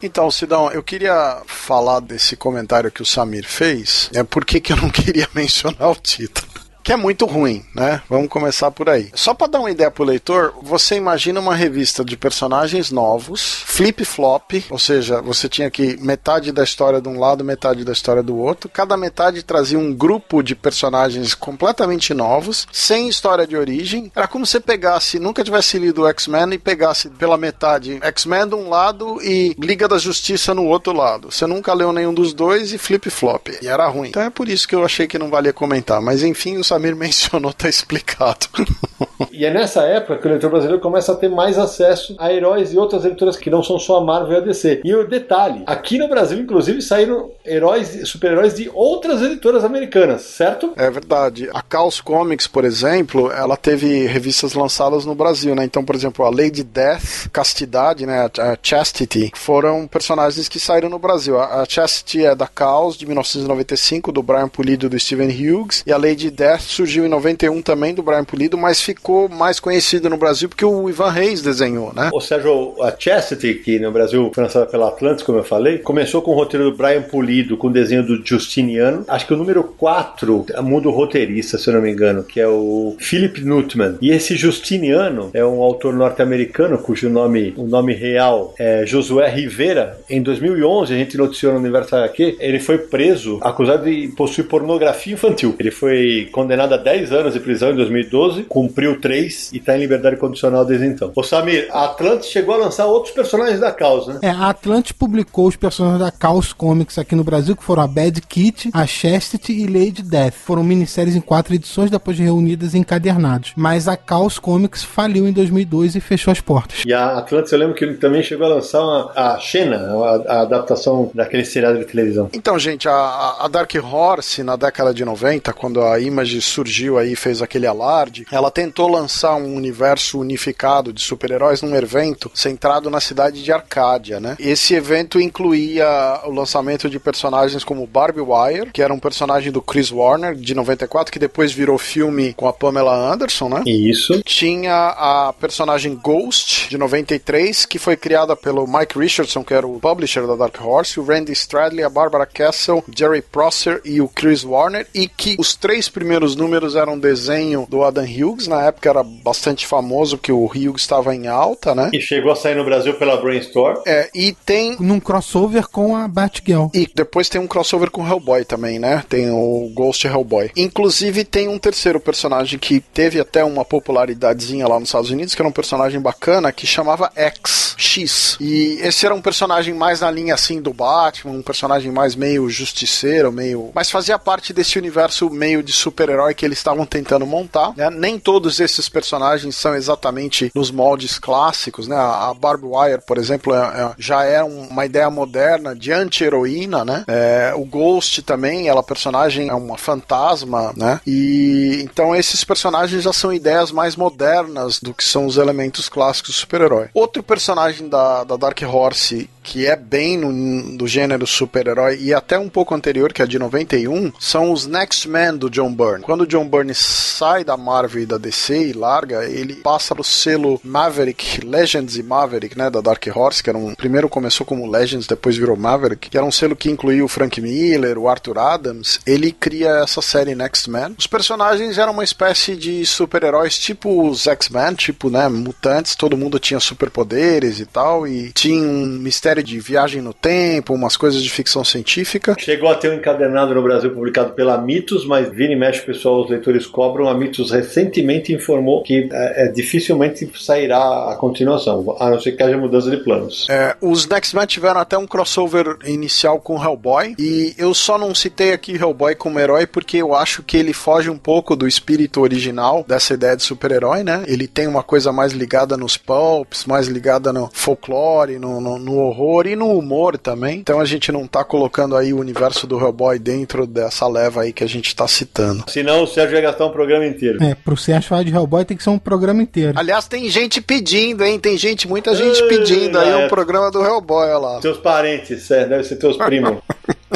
Então, Sidão, eu queria falar desse comentário que o Samir fez, é por que que eu não <laughs> queria mencionar o título. Que é muito ruim, né? Vamos começar por aí. Só para dar uma ideia pro leitor, você imagina uma revista de personagens novos, flip-flop, ou seja, você tinha que metade da história de um lado, metade da história do outro. Cada metade trazia um grupo de personagens completamente novos, sem história de origem. Era como se pegasse, nunca tivesse lido X-Men e pegasse pela metade X-Men de um lado e Liga da Justiça no outro lado. Você nunca leu nenhum dos dois e flip-flop. E era ruim. Então é por isso que eu achei que não valia comentar. Mas enfim, o Samir mencionou, tá explicado. E é nessa época que o leitor brasileiro começa a ter mais acesso a heróis e outras editoras que não são só a Marvel e a DC. E o detalhe, aqui no Brasil, inclusive, saíram heróis, super-heróis de outras editoras americanas, certo? É verdade. A Chaos Comics, por exemplo, ela teve revistas lançadas no Brasil, né? Então, por exemplo, a Lady Death, Castidade, né? A Chastity, foram personagens que saíram no Brasil. A a Chastity é da Chaos, de 1995, do Brian Pulido e do Steven Hughes. E a Lady Death surgiu em 91 também, do Brian Pulido, mas ficou mais conhecida no Brasil porque o Ivan Reis desenhou, né? Ou seja, a Chastity, que no Brasil foi lançada pela Atlantis, como eu falei, começou com o roteiro do Brian Pulido, com o desenho do Justiniano. Acho que o número 4 muda o roteirista, se eu não me engano, que é o Philip Nutman. E esse Justiniano é um autor norte-americano cujo nome, o nome real é Josué Rivera. Em 2011, a gente noticiou no Universo HQ, ele foi preso, acusado de possuir pornografia infantil. Ele foi condenado a 10 anos de prisão em 2012, cumpriu 3 e está em liberdade condicional desde então. Ô Samir, a Atlantis chegou a lançar outros personagens da causa, né? É, a Atlantis publicou os personagens da Chaos Comics aqui no Brasil, que foram a Bad Kit, a Chastity e Lady Death. Foram minisséries em quatro edições, depois reunidas em encadernados. Mas a Chaos Comics faliu em 2002 e fechou as portas. E a Atlantis, eu lembro que ele também chegou a lançar uma, a Xena, a, a adaptação daquele seriado de televisão. Então, gente, a, a Dark Horse, na década de 90, quando a Image surgiu aí e fez aquele alarde, ela tentou lançar um universo unificado de super-heróis num evento centrado na cidade de Arcádia, né? Esse evento incluía o lançamento de personagens como Barbie Wire, que era um personagem do Chris Warner, de 94, que depois virou filme com a Pamela Anderson, né? Isso. Tinha a personagem Ghost, de 93, que foi criada pelo Mike Richardson, que era o publisher da Dark Horse, o Randy Stradley, a Barbara Castle, Jerry Prosser e o Chris Warner, e que os três primeiros números eram desenho do Adam Hughes na época era bastante famoso que o Ryuga estava em alta, né? E chegou a sair no Brasil pela Brainstorm. É, e tem Num crossover com a Batgirl. E depois tem um crossover com Hellboy também, né? Tem o Ghost Hellboy. Inclusive tem um terceiro personagem que teve até uma popularidadezinha lá nos Estados Unidos, que era um personagem bacana, que chamava X. X. E esse era um personagem mais na linha assim do Batman, um personagem mais meio justiceiro, meio. Mas fazia parte desse universo meio de super-herói que eles estavam tentando montar. Né? Nem todos esses personagens são exatamente nos moldes clássicos, né? A Barbed Wire, por exemplo, é- é- já é um- uma ideia moderna de anti-heroína, né? É, o Ghost também, ela personagem é uma fantasma, né? E então esses personagens já são ideias mais modernas do que são os elementos clássicos do super-herói. Outro personagem da, da Dark Horse que é bem no, do gênero super-herói e até um pouco anterior, que é de 91, são os Next Men do John Byrne. Quando o John Byrne sai da Marvel e da DC e larga, ele passa pro selo Maverick, Legends e Maverick, né, da Dark Horse, que era um, primeiro começou como Legends, depois virou Maverick, que era um selo que incluía o Frank Miller, o Arthur Adams. Ele cria essa série Next Men. Os personagens eram uma espécie de super-heróis tipo os X-Men, tipo, né, mutantes, todo mundo tinha superpoderes e tal, e tinha um mistério de viagem no tempo, umas coisas de ficção científica. Chegou a ter um encadernado no Brasil publicado pela Mitos, mas vira e mexe o pessoal, os leitores cobram. A Mitos recentemente informou que é, é, dificilmente sairá a continuação, a não ser que haja mudança de planos. É, os Next Men tiveram até um crossover inicial com Hellboy, e eu só não citei aqui Hellboy como herói porque eu acho que ele foge um pouco do espírito original dessa ideia de super-herói, né? Ele tem uma coisa mais ligada nos pulps, mais ligada no folclore, no, no, no horror e no humor também. Então a gente não tá colocando aí o universo do Hellboy dentro dessa leva aí que a gente tá citando. Senão o Sérgio vai gastar um programa inteiro. É, pro Sérgio falar de Hellboy tem que ser um programa inteiro. Aliás, tem gente pedindo, hein? Tem gente, muita gente pedindo aí é. um programa do Hellboy, olha lá. Teus parentes, é, deve ser teus primos. <laughs>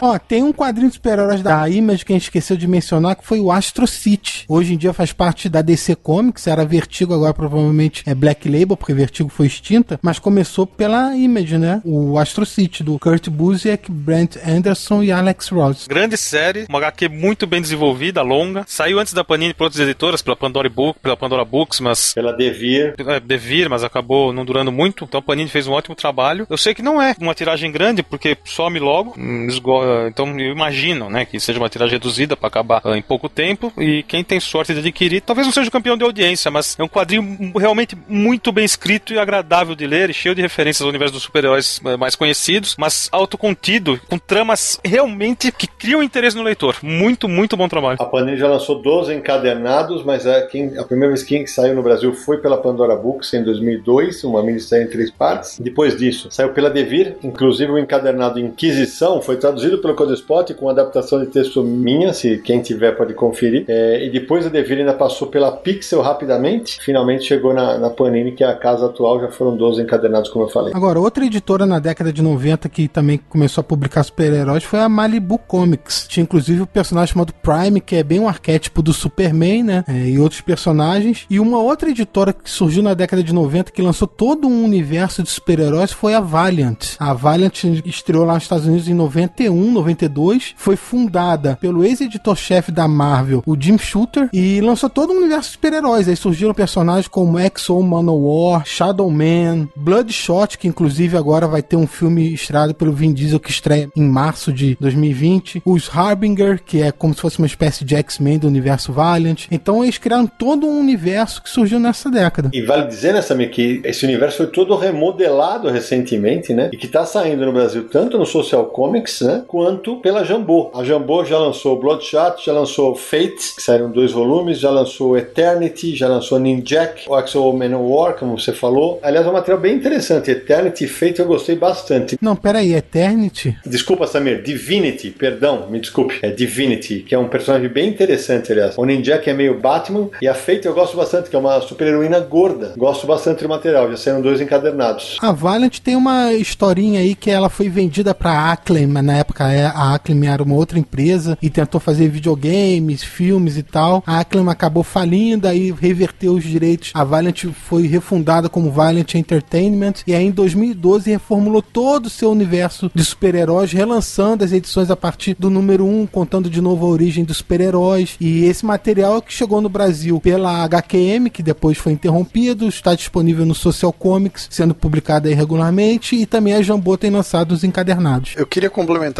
Ó, tem um quadrinho de super-heróis da Image que a gente esqueceu de mencionar, que foi o Astro City. Hoje em dia faz parte da DC Comics, era Vertigo, agora provavelmente é Black Label, porque Vertigo foi extinta, mas começou pela Image, né? O Astro City, do Kurt Busiek, Brent Anderson e Alex Ross. Grande série, uma HQ muito bem desenvolvida, longa. Saiu antes da Panini por outras editoras, pela Pandora Book, pela Pandora Books, mas Pela Devir. é, devir, mas acabou não durando muito. Então a Panini fez um ótimo trabalho. Eu sei que não é uma tiragem grande, porque some logo. Esgo- Então eu imagino, né, que seja uma tiragem reduzida para acabar ah, em pouco tempo. E quem tem sorte de adquirir, talvez não seja o campeão de audiência, mas é um quadrinho realmente muito bem escrito e agradável de ler, cheio de referências ao universo dos super-heróis eh, mais conhecidos, mas autocontido, com tramas realmente que criam interesse no leitor. Muito, muito bom trabalho. A Panini já lançou 12 encadernados, mas é quem, a primeira vez que saiu no Brasil foi pela Pandora Books em 2002, uma minissérie em três partes. Depois disso, saiu pela Devir, inclusive o encadernado Inquisição foi traduzido pelo Codespot com adaptação de texto minha, se quem tiver pode conferir. É, e depois a Devir ainda passou pela Pixel rapidamente, finalmente chegou na, na Panini, que é a casa atual, já foram 12 encadernados, como eu falei. Agora, outra editora na década de 90 que também começou a publicar super-heróis foi a Malibu Comics. Tinha inclusive o personagem chamado Prime, que é bem um arquétipo do Superman, né? É, e outros personagens. E uma outra editora que surgiu na década de 90 que lançou todo um universo de super-heróis foi a Valiant. A Valiant estreou lá nos Estados Unidos em 91, 92. Foi fundada pelo ex-editor-chefe da Marvel, o Jim Shooter, e lançou todo um universo de super-heróis. Aí surgiram personagens como X-O Manowar, Shadow Man, Bloodshot, que inclusive agora vai ter um filme estreado pelo Vin Diesel que estreia em março de 2020. Os Harbinger, que é como se fosse uma espécie de X-Men do universo Valiant. Então eles criaram todo um universo que surgiu nessa década. E vale dizer, né, Samir, que esse universo foi todo remodelado recentemente, né? E que tá saindo no Brasil tanto no Social Comics, né? Quanto pela Jambô. A Jambô já lançou Bloodshot, já lançou Fate, que saíram dois volumes, já lançou Eternity, já lançou Ninjak, o Axel Manowar, como você falou. Aliás, é um material bem interessante. Eternity e Fate eu gostei bastante. Não, peraí, Eternity? Desculpa, Samir, Divinity, perdão, me desculpe. É Divinity, que é um personagem bem interessante, aliás. O Ninjak é meio Batman e a Fate eu gosto bastante, que é uma super-heroína gorda. Gosto bastante do material, já saíram dois encadernados. A Valiant tem uma historinha aí que ela foi vendida pra Acclaim mas na época é, a Acclaim era uma outra empresa e tentou fazer videogames, filmes e tal. A Acclaim acabou falindo, aí reverteu os direitos. A Valiant foi refundada como Valiant Entertainment e aí em 2012 reformulou todo o seu universo de super-heróis, relançando as edições a partir do número 1, contando de novo a origem dos super-heróis. E esse material que chegou no Brasil pela HQM, que depois foi interrompido, está disponível no Social Comics, sendo publicado aí regularmente, e também a Jambô tem lançado os encadernados. Eu queria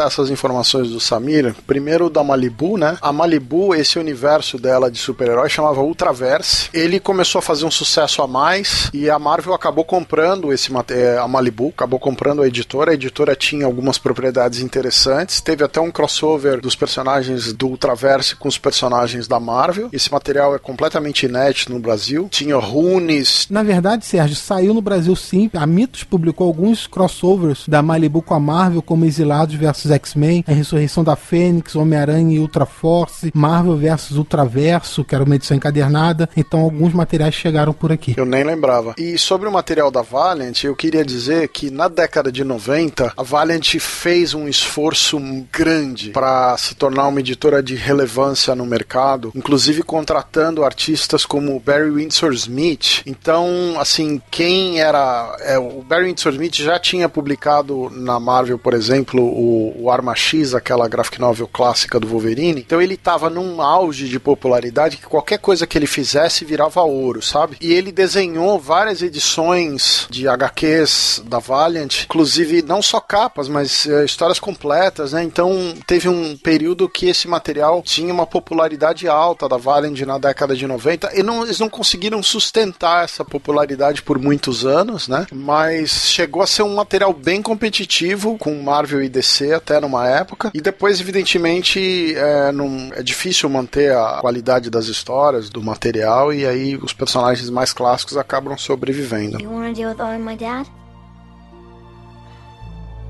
essas informações do Samir. Primeiro da Malibu, né? A Malibu, esse universo dela de super-herói chamava Ultraverse. Ele começou a fazer um sucesso a mais e a Marvel acabou comprando esse é, a Malibu, acabou comprando a editora. A editora tinha algumas propriedades interessantes. Teve até um crossover dos personagens do Ultraverse com os personagens da Marvel. Esse material é completamente inédito no Brasil. Tinha runes. Na verdade, Sérgio, saiu no Brasil sim. A Mitos publicou alguns crossovers da Malibu com a Marvel, como Exilados vs X-Men, a Ressurreição da Fênix, Homem-Aranha e Ultra Force, Marvel vs Ultraverso, que era uma edição encadernada. Então, alguns materiais chegaram por aqui. Eu nem lembrava. E sobre o material da Valiant, eu queria dizer que na década de 90, a Valiant fez um esforço grande para se tornar uma editora de relevância no mercado, inclusive contratando artistas como Barry Windsor Smith. Então, assim, quem era. É, o Barry Windsor Smith já tinha publicado na Marvel, por exemplo, o, o Arma X, aquela graphic novel clássica do Wolverine. Então ele estava num auge de popularidade que qualquer coisa que ele fizesse virava ouro, sabe? E ele desenhou várias edições de HQs da Valiant, inclusive não só capas, mas é, histórias completas, né? Então teve um período que esse material tinha uma popularidade alta da Valiant na década de 90 e não, eles não conseguiram sustentar essa popularidade por muitos anos, né? Mas chegou a ser um material bem competitivo com Marvel e DC até numa época e depois evidentemente é, não, é difícil manter a qualidade das histórias, do material e aí os personagens mais clássicos acabam sobrevivendo. You wanna deal with my dad?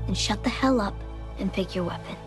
Then shut the hell up and pick your weapon.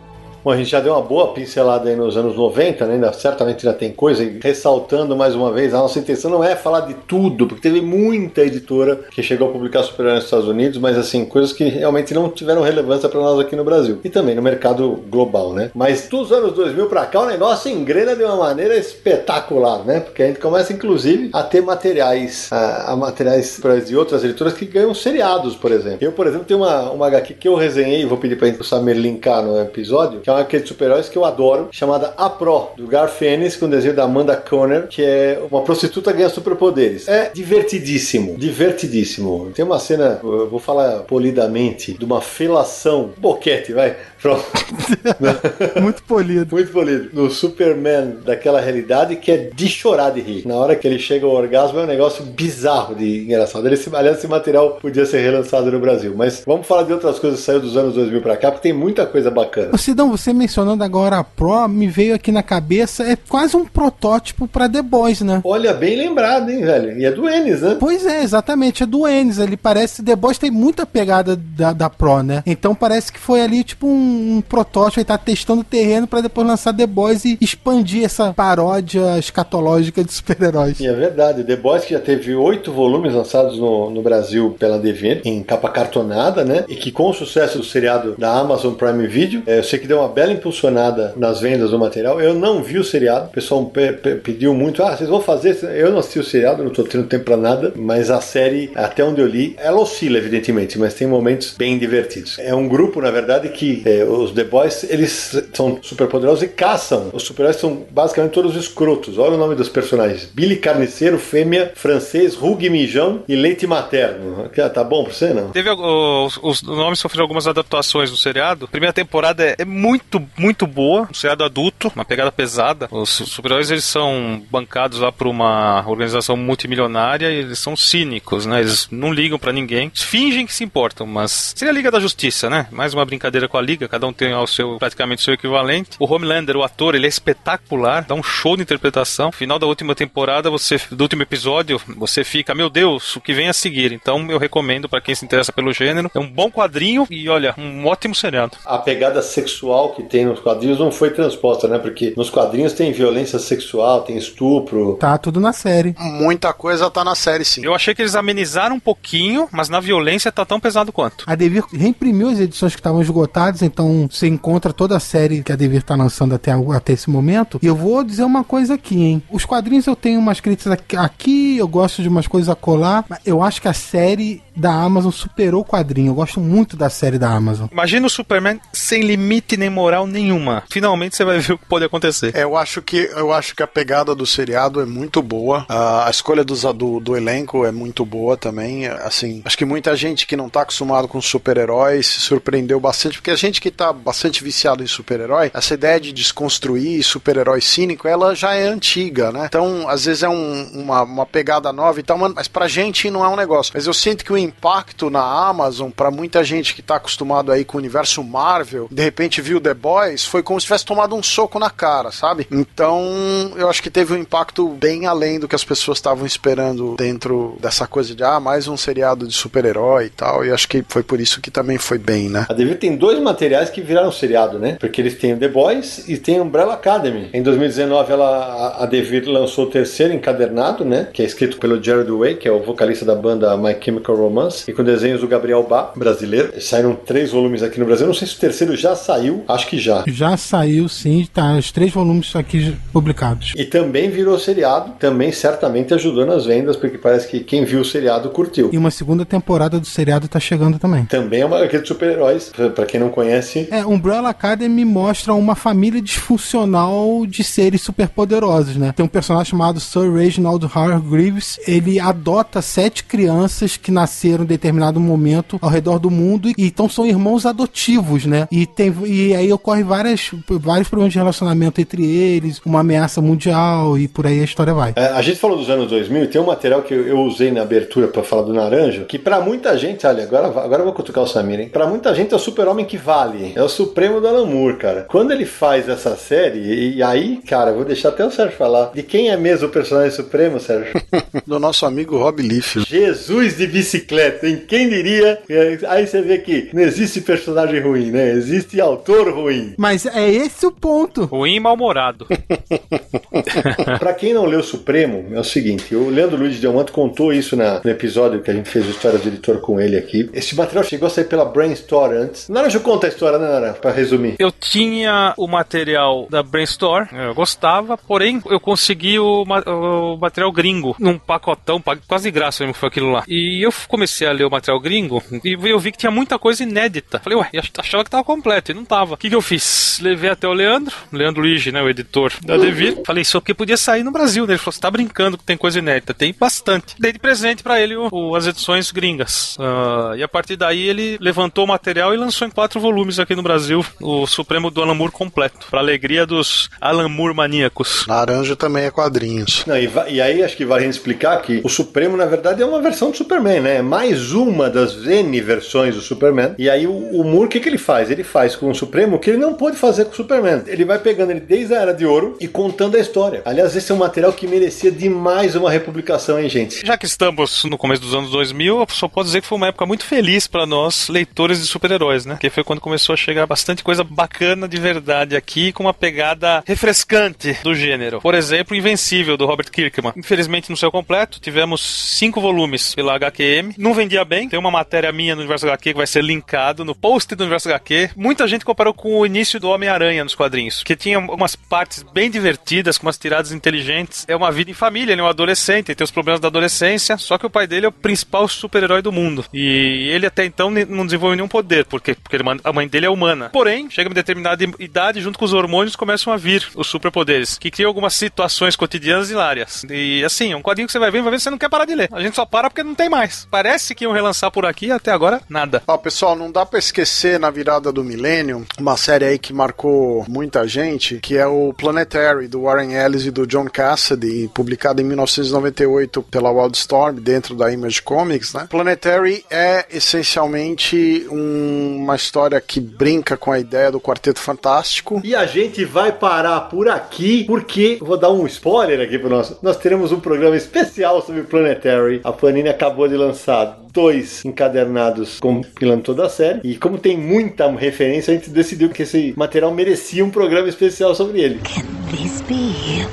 Bom, a gente já deu uma boa pincelada aí nos anos 90, né? Ainda, certamente ainda tem coisa, e ressaltando mais uma vez, a nossa intenção não é falar de tudo, porque teve muita editora que chegou a publicar super nos Estados Unidos, mas assim, coisas que realmente não tiveram relevância para nós aqui no Brasil. E também no mercado global, né? Mas dos anos 2000 para cá, o negócio engrena de uma maneira espetacular, né? Porque a gente começa, inclusive, a ter materiais, a, a materiais de outras editoras que ganham seriados, por exemplo. Eu, por exemplo, tenho uma, uma HQ que eu resenhei, vou pedir gente, o Samir linkar no episódio, que é uma de super-heróis que eu adoro, chamada A Pro, do Garth Ennis, com o desenho da Amanda Conner, que é uma prostituta ganha superpoderes. É divertidíssimo, divertidíssimo. Tem uma cena, eu vou falar polidamente, de uma felação, boquete, vai. <laughs> Muito polido. Muito polido. No Superman daquela realidade que é de chorar de rir. Na hora que ele chega ao orgasmo é um negócio bizarro de engraçado. Ele, aliás, esse material podia ser relançado no Brasil. Mas vamos falar de outras coisas que saiu dos anos 2000 pra cá, porque tem muita coisa bacana. O Sidão, você mencionando agora a Pro, me veio aqui na cabeça, é quase um protótipo pra The Boys, né? Olha, bem lembrado, hein, velho? E é do Ennis, né? Pois é, exatamente, é do Ennis. Ele parece, The Boys tem muita pegada da, da Pro, né? Então parece que foi ali tipo um um, protótipo e tá testando o terreno para depois lançar The Boys e expandir essa paródia escatológica de super-heróis. E é verdade, The Boys que já teve oito volumes lançados no, no Brasil pela DV, em capa cartonada, né? E que com o sucesso do seriado da Amazon Prime Video, é, eu sei que deu uma bela impulsionada nas vendas do material. Eu não vi o seriado, o pessoal pe pe pediu muito, ah, vocês vão fazer? Eu não assisti o seriado, não tô tendo tempo pra nada, mas a série, até onde eu li, ela oscila, evidentemente, mas tem momentos bem divertidos. É um grupo, na verdade, que é, os The Boys, eles são super poderosos e caçam. Os super-heróis são basicamente todos escrotos. Olha o nome dos personagens: Billy Carniceiro, Fêmea, Francês, Rug Mijão e Leite Materno. Tá bom pra você, não? Teve os, os nomes sofreram algumas adaptações no seriado. A primeira temporada é, é muito, muito boa. Um seriado adulto, uma pegada pesada. Os super-heróis eles são bancados lá por uma organização multimilionária e eles são cínicos, né? Eles não ligam para ninguém. Fingem que se importam, mas seria a Liga da Justiça, né? Mais uma brincadeira com a Liga, cada um tem ao seu praticamente seu equivalente. O Homelander, o ator, ele é espetacular, dá um show de interpretação. No final da última temporada, você do último episódio, você fica, meu Deus, o que vem a seguir. Então eu recomendo para quem se interessa pelo gênero. É um bom quadrinho e olha, um ótimo seriado. A pegada sexual sexual que tem nos quadrinhos não foi transposta, né? Porque nos quadrinhos tem violência sexual, tem estupro. Tá tudo na série. Muita coisa tá na série, sim. Eu achei que eles amenizaram um pouquinho, mas na violência tá tão pesado quanto. A Devir reimprimiu as edições que estavam esgotadas, então você encontra toda a série que a Devir tá lançando até, até esse momento. E eu vou dizer uma coisa aqui, hein? Os quadrinhos eu tenho umas críticas aqui, eu gosto de umas coisas a colar, eu acho que a série da Amazon superou o quadrinho. Eu gosto muito da série da Amazon. Imagina o Superman sem limite nem moral nenhuma. Finalmente você vai ver o que pode acontecer. É, eu acho que eu acho que a pegada do seriado é muito boa. A, a escolha dos, do, do elenco é muito boa também. Assim, acho que muita gente que não tá acostumado com super-heróis se surpreendeu bastante, porque a gente que tá bastante viciado em super-herói, essa ideia de desconstruir super-herói cínico, ela já é antiga, né? Então, às vezes é um, uma, uma pegada nova e tal, mas pra gente não é um negócio. Mas eu sinto que o impacto na Amazon, para muita gente que tá acostumado aí com o universo Marvel, de repente viu The Boys, foi como se tivesse tomado um soco na cara, sabe? Então, eu acho que teve um impacto bem além do que as pessoas estavam esperando dentro dessa coisa de, ah, mais um seriado de super-herói e tal, e acho que foi por isso que também foi bem, né? A Devir tem dois materiais que viraram seriado, né? Porque eles têm The Boys e tem Umbrella Academy. Em 2019, ela, a Devir lançou o terceiro encadernado, né? Que é escrito pelo Jared Way, que é o vocalista da banda My Chemical Romance, e com desenhos do Gabriel Bá, brasileiro. Saíram três volumes aqui no Brasil. Não sei se o terceiro já saiu, acho que já. Já saiu, sim, tá. Os três volumes aqui publicados. E também virou seriado, também certamente ajudou nas vendas, porque parece que quem viu o seriado curtiu. E uma segunda temporada do seriado tá chegando também. Também é uma HQ de super-heróis, pra quem não conhece. É, Umbrella Academy mostra uma família disfuncional de seres superpoderosos, né? Tem um personagem chamado Sir Reginald Hargreaves, ele adota sete crianças que nasceram em determinado momento ao redor do mundo e então são irmãos adotivos, né? E, tem, e aí ocorre várias, vários problemas de relacionamento entre eles, uma ameaça mundial e por aí a história vai. É, a gente falou dos anos 2000 e tem um material que eu, usei na abertura para falar do Naranjo, que para muita gente, olha, agora, agora eu vou cutucar o Samir, hein? Pra muita gente é o super-homem que vale, é o supremo do Alan Moore, cara. Quando ele faz essa série, e, e aí, cara, eu vou deixar até o Sérgio falar, de quem é mesmo o personagem supremo, Sérgio? <laughs> do nosso amigo Rob Liefeld. Jesus de bicicleta, hein? Quem diria? É, aí você vê que não existe personagem ruim, né? Existe autor ruim. Mas é esse o ponto. Ruim e mal-humorado. <laughs> pra quem não leu Supremo, é o seguinte: o Leandro Luiz de Diamante contou isso na, no episódio que a gente fez a história do editor com ele aqui. Esse material chegou a sair pela Brainstorm antes. Naranjo conta a história, né, Nara? Pra resumir. Eu tinha o material da Brainstorm, eu gostava, porém eu consegui o, o material gringo num pacotão, quase de graça mesmo foi aquilo lá. E eu comecei a ler o material gringo e eu vi que tinha muita coisa inédita. Falei, ué, achava que tava completo e não tava. O que, que eu fiz? Levei até o Leandro, Leandro Luigi, né, o editor da Devir. Falei, isso aqui podia sair no Brasil. Né? Ele falou, você tá brincando que tem coisa inédita. Tem bastante. Dei de presente para ele o, o, as edições gringas. Uh, e a partir daí ele levantou o material e lançou em quatro volumes aqui no Brasil o Supremo do Alan Moore completo. Pra alegria dos Alan Moore maníacos. Laranja também é quadrinhos. Não, e, e, aí acho que vale a gente explicar que o Supremo, na verdade, é uma versão do Superman, né? Mais uma das N versões do Superman. E aí o, o Moore, o que, que ele faz? Ele faz com o Supremo o que ele não pôde fazer com o Superman. Ele vai pegando ele desde a Era de Ouro e contando a história. Aliás, esse é um material que merecia demais uma republicação, hein, gente? Já que estamos no começo dos anos 2000, eu só posso dizer que foi uma época muito feliz para nós, leitores de super-heróis, né? Que foi quando começou a chegar bastante coisa bacana de verdade aqui, com uma pegada refrescante do gênero. Por exemplo, Invencível, do Robert Kirkman. Infelizmente, no seu completo, tivemos cinco volumes pela HQM. Não vendia bem. Tem uma matéria minha no Universo HQ que vai ser linkado no post do Universo HQ. Muita gente comparou com o início do Homem-Aranha nos quadrinhos, que tinha umas partes bem divertidas, com umas tiradas inteligentes. É uma vida em família, ele é um adolescente, ele tem os problemas da adolescência, só que o pai dele é o principal super-herói do mundo. E ele até então não desenvolveu nenhum poder, porque, porque a mãe dele é humana. Porém, chega uma determinada idade, junto com os hormônios, começam a vir os superpoderes, que criam algumas situações cotidianas hilárias. E assim, é um quadrinho que você vai ver, vai ver, você não quer parar de ler. A gente só para porque não tem mais. Parece que iam relançar por aqui, até agora, nada. Ó, pessoal, não dá pra esquecer na virada do milênio, uma série aí que marcou muita gente, que é o Planetary, do Warren Ellis e do John Cassidy, publicado em 1998 pela Wildstorm, dentro da Image Comics, né? Planetary é essencialmente um, uma história que brinca com a ideia do Quarteto Fantástico. E a gente vai parar por aqui, porque vou dar um spoiler aqui pro nosso. Nós teremos um programa especial sobre Planetary. A Panini acabou de lançar lançar dois encadernados compilando toda a série. E como tem muita referência, a gente decidiu que esse material merecia um programa especial sobre ele. Can this be him?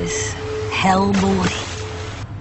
This Hellboy?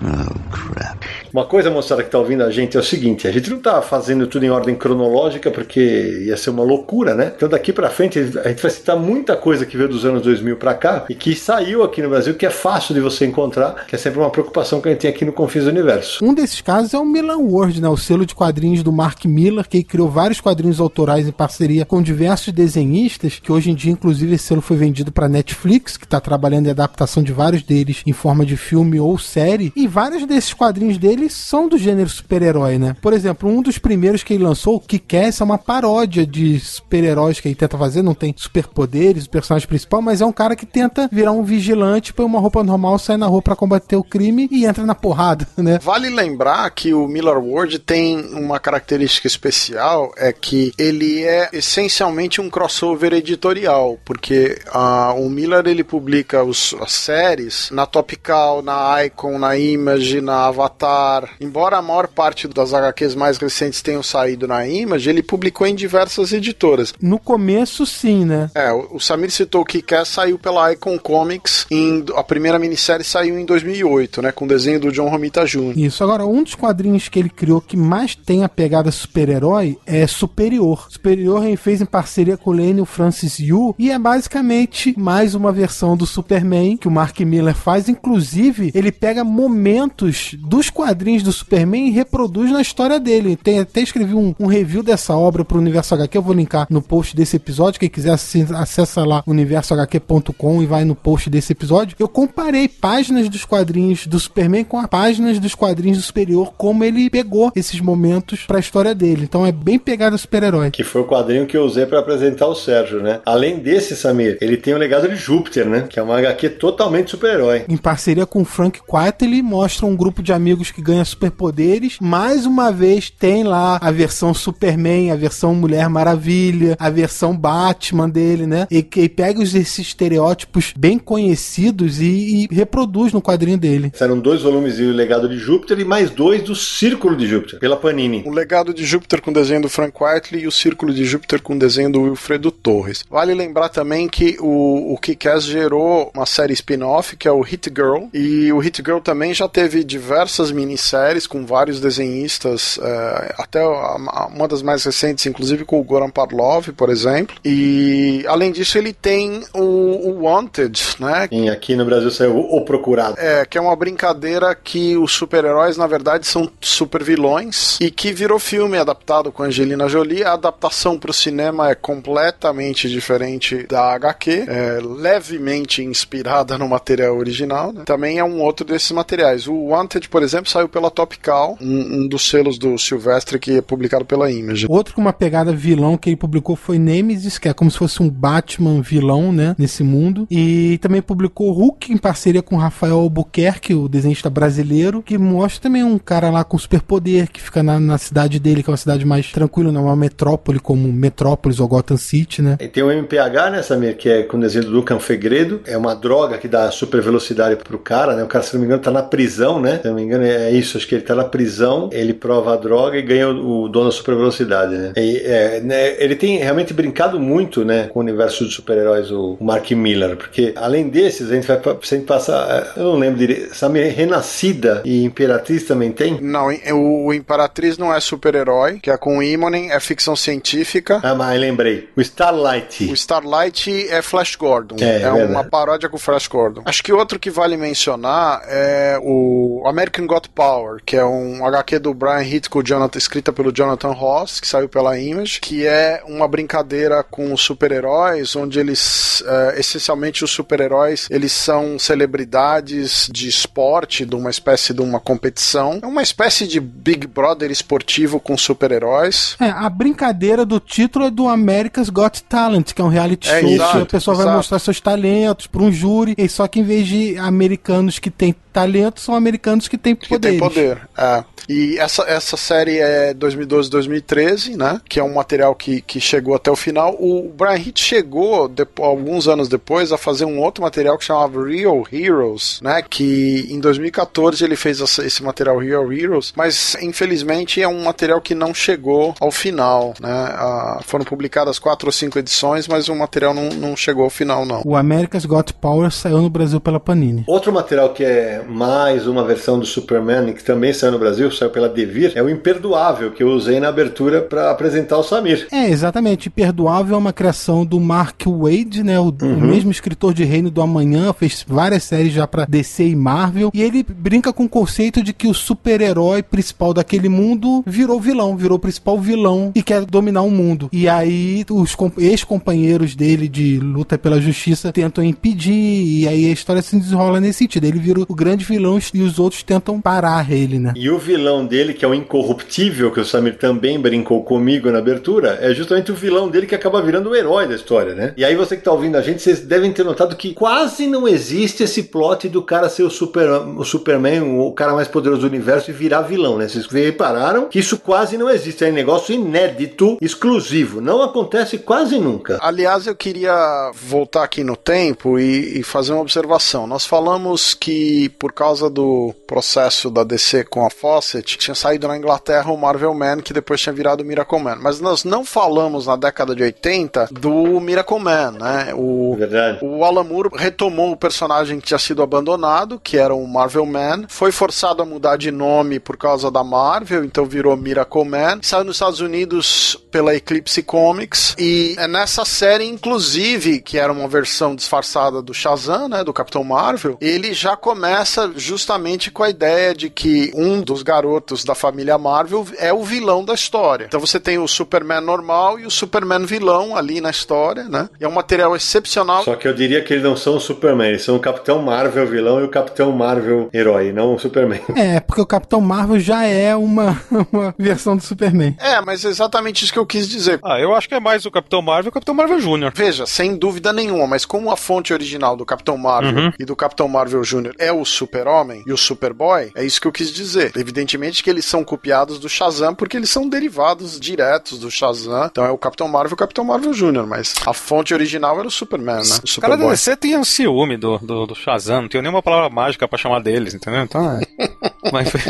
Oh, crap. Uma coisa, moçada, que tá ouvindo a gente é o seguinte: a gente não tá fazendo tudo em ordem cronológica porque ia ser uma loucura, né? Então daqui pra frente a gente vai citar muita coisa que veio dos anos 2000 pra cá e que saiu aqui no Brasil, que é fácil de você encontrar, que é sempre uma preocupação que a gente tem aqui no Confins do Universo. Um desses casos é o Milan World, né? O selo de quadrinhos do Mark Miller, que criou vários quadrinhos autorais em parceria com diversos desenhistas, que hoje em dia, inclusive, esse selo foi vendido para Netflix, que está trabalhando em adaptação de vários deles em forma de filme ou série. E vários desses quadrinhos dele são do gênero super-herói, né? Por exemplo, um dos primeiros que ele lançou, o Kick-Ass, é uma paródia de super-heróis que ele tenta fazer, não tem superpoderes, o personagem principal, mas é um cara que tenta virar um vigilante, põe uma roupa normal, sai na rua para combater o crime e entra na porrada, <laughs> né? Vale lembrar que o Miller World tem uma característica especial, é que ele é essencialmente um crossover editorial, porque ah, o Miller ele publica os- as séries na Topical, na Icon, na Image, na Avatar. Embora a maior parte das HQs mais recentes tenham saído na Image, ele publicou em diversas editoras. No começo, sim, né? É, o o Samir citou que Kick-Ass saiu pela Icon Comics, em, a primeira minissérie saiu em 2008, né, com desenho do John Romita Jr. Isso. Agora, um dos quadrinhos que ele criou que mais tem a pegada super-herói é Superior. Superior ele fez em parceria com o Lane o Francis Yu e é basicamente mais uma versão do Superman que o Mark Miller faz. Inclusive, ele pega momentos dos quadrinhos do Superman e reproduz na história dele. Tem até escrevi um, um review dessa obra pro Universo HQ. Eu vou linkar no post desse episódio. Quem quiser acessa lá universohq.com e vai no post desse episódio. Eu comparei páginas dos quadrinhos do Superman com as páginas dos quadrinhos do Superior, como ele pegou esses momentos pra história dele. Então é bem pegada super-herói. Que foi o quadrinho que eu usei para apresentar o Sérgio, né? Além desse, Samir, ele tem o legado de Júpiter, né? Que é uma HQ totalmente super-herói. Em parceria com o Frank Quitely, mostra um grupo de amigos que ganha superpoderes. Mais uma vez tem lá a versão Superman, a versão Mulher Maravilha, a versão Batman dele, né? E que pega os- esses estereótipos bem conhecidos e, e reproduz no quadrinho dele. Eram dois volumes do Legado de Júpiter e mais dois do Círculo de Júpiter, pela Panini. O legado de Júpiter com desenho do Frank Whiteley e o Círculo de Júpiter com desenho do Wilfredo Torres. Vale lembrar também que o, o Kick-Ass gerou uma série spin-off que é o Hit Girl e o Hit Girl também já teve diversas minisséries com vários desenhistas, eh, até uma das mais recentes, inclusive com o Goran Parlov, por exemplo. E além disso ele tem o, o Wanted, né? E aqui no Brasil saiu O Procurado. É, que é uma brincadeira que os super-heróis, na verdade, são super vilões e que virou filme adaptado com Angelina Jolie. A adaptação para o cinema é completamente diferente da HQ, é levemente inspirada no material original. né? Também é um outro desses materiais. O Wanted, por exemplo, saiu pela Topical, um, um dos selos do Silvestre que é publicado pela Image. Outro com uma pegada vilão que ele publicou foi Nemesis, que é como se fosse um Batman vilão, né? Nesse mundo. E também publicou Hulk em parceria com Rafael Albuquerque, o desenhista brasileiro, que mostra também um cara lá com superpoder que fica na, na cidade dele, que é uma cidade mais tranquila, não é uma metrópole como Metrópolis ou Gotham City, né? E tem o MPH, né, Samir, que é com o desenho do Lucan Fegredo. É uma droga que dá super velocidade pro cara, né? O cara, se não me engano, tá na prisão, né? Se não me engano, é isso. Acho que ele tá na prisão, ele prova a droga e ganha o, o dono da super velocidade, né? E, é, né, Ele tem realmente brincado muito, né, com o universo de super-heróis, o Mark Miller, porque além desses, a gente vai sempre passar. Eu não lembro direito. Samir, Renascida e Imperatriz também tem? Não, o, o Imperatriz não é super-herói, que é com o Imonen, é ficção científica. Ah, mas lembrei. O Starlight. O Starlight é Flash Gordon. É, é uma paródia com o Flash Gordon. Acho que outro que vale mencionar é o American Got Power, que é um HQ do Brian Hitchcock, Jonathan, escrita pelo Jonathan Ross, que saiu pela Image, que é uma brincadeira com super-heróis, onde eles, é, essencialmente os super-heróis, eles são celebridades de esporte, de uma espécie de uma competição. É uma espécie de Big Brother esportivo com super-heróis. É, a brincadeira do título é do America's Got Talent, que é um reality É, show exato, que a pessoa vai exato. mostrar seus talentos para um júri, e só que em vez de americanos que têm talento são americanos que têm Que poderes. tem poder, é. E essa, essa série é 2012-2013, né? Que é um material que, que chegou até o final. O Brian Hitch chegou, depo- alguns anos depois, a fazer um outro material que chamava Real Heroes, né? Que em 2014 ele fez essa- esse material Real Heroes, mas infelizmente é um material que não chegou ao final, né? Ah, foram publicadas quatro ou cinco edições, mas o material não, não chegou ao final, não. O America's Got Power saiu no Brasil pela Panini. Outro material que é mais uma versão do Superman que também saiu no Brasil, saiu pela Devir, é o Imperdoável, que eu usei na abertura para apresentar o Samir. É, exatamente. Perdoável é uma criação do Mark Wade, né? O, o mesmo escritor de Reino do Amanhã, fez várias séries já pra DC e Marvel. E ele brinca com o conceito de que o super-herói principal daquele mundo virou vilão, virou o principal vilão e quer dominar o mundo. E aí os com- ex-companheiros dele de luta pela justiça tentam impedir, e aí a história se desenrola nesse sentido. Ele vira o grande vilão e os outros tentam parar ele, né? E o vilão dele, que é o Incorruptível, que o Samir também brincou comigo na abertura, é justamente o vilão dele que acaba virando o herói da história, né? E aí você que tá ouvindo a gente, vocês devem ter notado que quase não existe esse plot do cara ser o, super, o Superman, o cara mais poderoso do universo e virar vilão, né? Vocês repararam que isso quase não existe, é um negócio inédito, exclusivo, não acontece quase nunca. Aliás, eu queria voltar aqui no tempo e, e fazer uma observação. Nós falamos que por causa do processo da DC com a Fawcett, tinha saído na Inglaterra o Marvel Man, que depois tinha virado o Miracle Man. Mas nós não falamos na década de 80 do Miracle Man, né? O, Verdade. o Alan Moore retomou o personagem que tinha sido abandonado, que era o Marvel Man, foi forçado a mudar de nome por causa da Marvel, então virou Miracle Man. Saiu nos Estados Unidos pela Eclipse Comics e é nessa série, inclusive, que era uma versão disfarçada do Shazam, né, do Capitão Marvel, ele já começa justamente com a ideia de que um dos garotos da família Marvel é o vilão da história. Então você tem o Superman normal e o Superman vilão ali na história, né? E é um material excepcional. Só que eu diria que eles não são o Superman, eles são o Capitão Marvel vilão e o Capitão Marvel herói, não o Superman. <laughs> É, porque o Capitão Marvel já é uma, <laughs> uma versão do Superman. É, mas é exatamente isso que eu quis dizer. Ah, eu acho que é mais o Capitão Marvel e o Capitão Marvel Júnior. Veja, sem dúvida nenhuma, mas como a fonte original do Capitão Marvel e do Capitão Marvel Jr. é o Super-Homem e o Superboy, é isso que eu quis dizer. Evidentemente que eles são copiados do Shazam porque eles são derivados diretos do Shazam. Então é o Capitão Marvel e o Capitão Marvel Jr., mas a fonte original era o Superman, né? O Os caras da. DC tinham ciúme do, do, do Shazam, não tinha nenhuma palavra mágica pra chamar deles, entendeu? Então é. <laughs> Mas foi-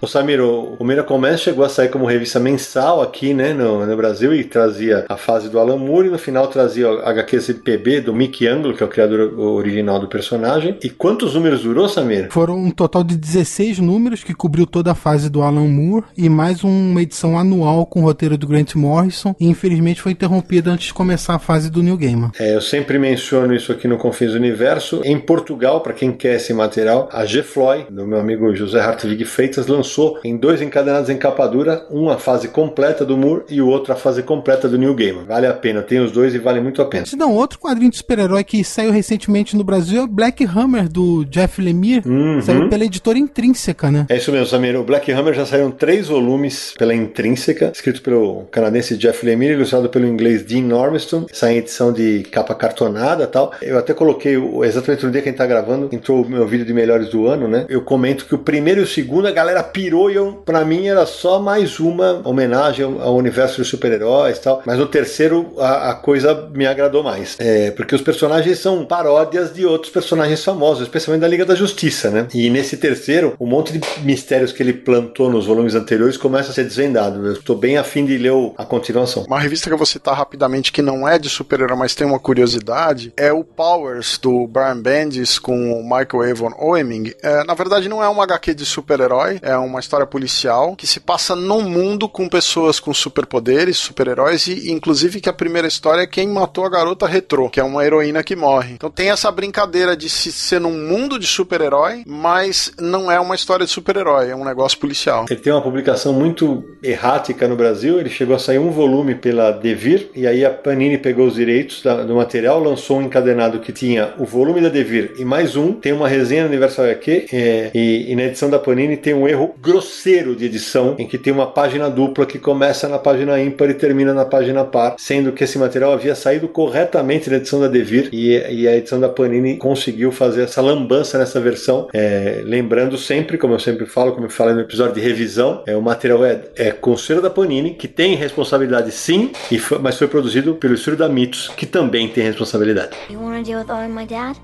O Samir, o, o Miracle Man chegou a sair como revista mensal aqui, né, no, no Brasil e trazia a fase do Alan Moore e no final trazia o HQCPB do Mickey Anglo, que é o criador original do personagem. E quantos números durou, Samir? Foram um total de 16 números que cobriu toda a fase do Alan Moore e mais uma edição anual com o roteiro do Grant Morrison e infelizmente foi interrompida antes de começar a fase do New Gaiman. É, eu sempre menciono isso aqui no Confins do Universo. Em Portugal, para quem quer esse material, a G-Floy, do meu amigo José Hartwig Freitas, lançou em dois encadenados em capa dura, uma fase completa do Moore e o outro a fase completa do New Gaiman. Vale a pena, tem os dois e vale muito a pena. Se não, outro quadrinho de super-herói que saiu recentemente no Brasil é Black Hammer do Jeff Lemire. Saiu pela editora Intrínseca, né? É isso mesmo, Samir. O Black Hammer já saíram três volumes pela Intrínseca, escrito pelo canadense Jeff Lemire, ilustrado pelo inglês Dean Ormiston. Sai em edição de capa cartonada e tal. Eu até coloquei, exatamente no dia que a gente tá gravando, entrou o meu vídeo de melhores do ano, né? Eu comento que o primeiro e o segundo a galera pirou e eu, pra mim era só mais uma homenagem ao universo dos super-heróis e tal. Mas no terceiro a, a coisa me agradou mais. É, porque os personagens são paródias de outros personagens famosos, especialmente da Liga da Justiça, né? E nesse terceiro, um monte de mistérios que ele plantou nos volumes anteriores começa a ser desvendado. Eu estou bem afim de ler o- a continuação. Uma revista que eu vou citar rapidamente que não é de super-herói, mas tem uma curiosidade, é o Powers do Brian Bendis com o Michael Avon Oeming. É, na verdade, não é uma HQ de super-herói, é uma história policial que se passa num mundo com pessoas com superpoderes, super-heróis, e inclusive que a primeira história é quem matou a garota retrô, que é uma heroína que morre. Então tem essa brincadeira de se ser num mundo de super-herói, mas não é uma história de super-herói, é um negócio policial. Ele tem uma publicação muito errática no Brasil. Ele chegou a sair um volume pela Devir, e aí a Panini pegou os direitos do material, lançou um encadenado que tinha o volume da Devir e mais um. Tem uma resenha no Universal HQ, é, e, e na edição da Panini tem um erro grosseiro de edição, em que tem uma página dupla que começa na página ímpar e termina na página par, sendo que esse material havia saído corretamente na edição da Devir e, e a edição da Panini conseguiu fazer essa lambança nessa versão. É, lembrando sempre, como eu sempre falo, como eu falei no episódio de revisão, é, o material é, é da Panini, que tem responsabilidade sim, e foi, mas foi produzido pelo estúdio da Mitos, que também tem responsabilidade. You wanna deal with my dad?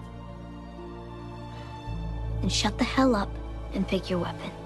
Then shut the hell up and pick your weapon.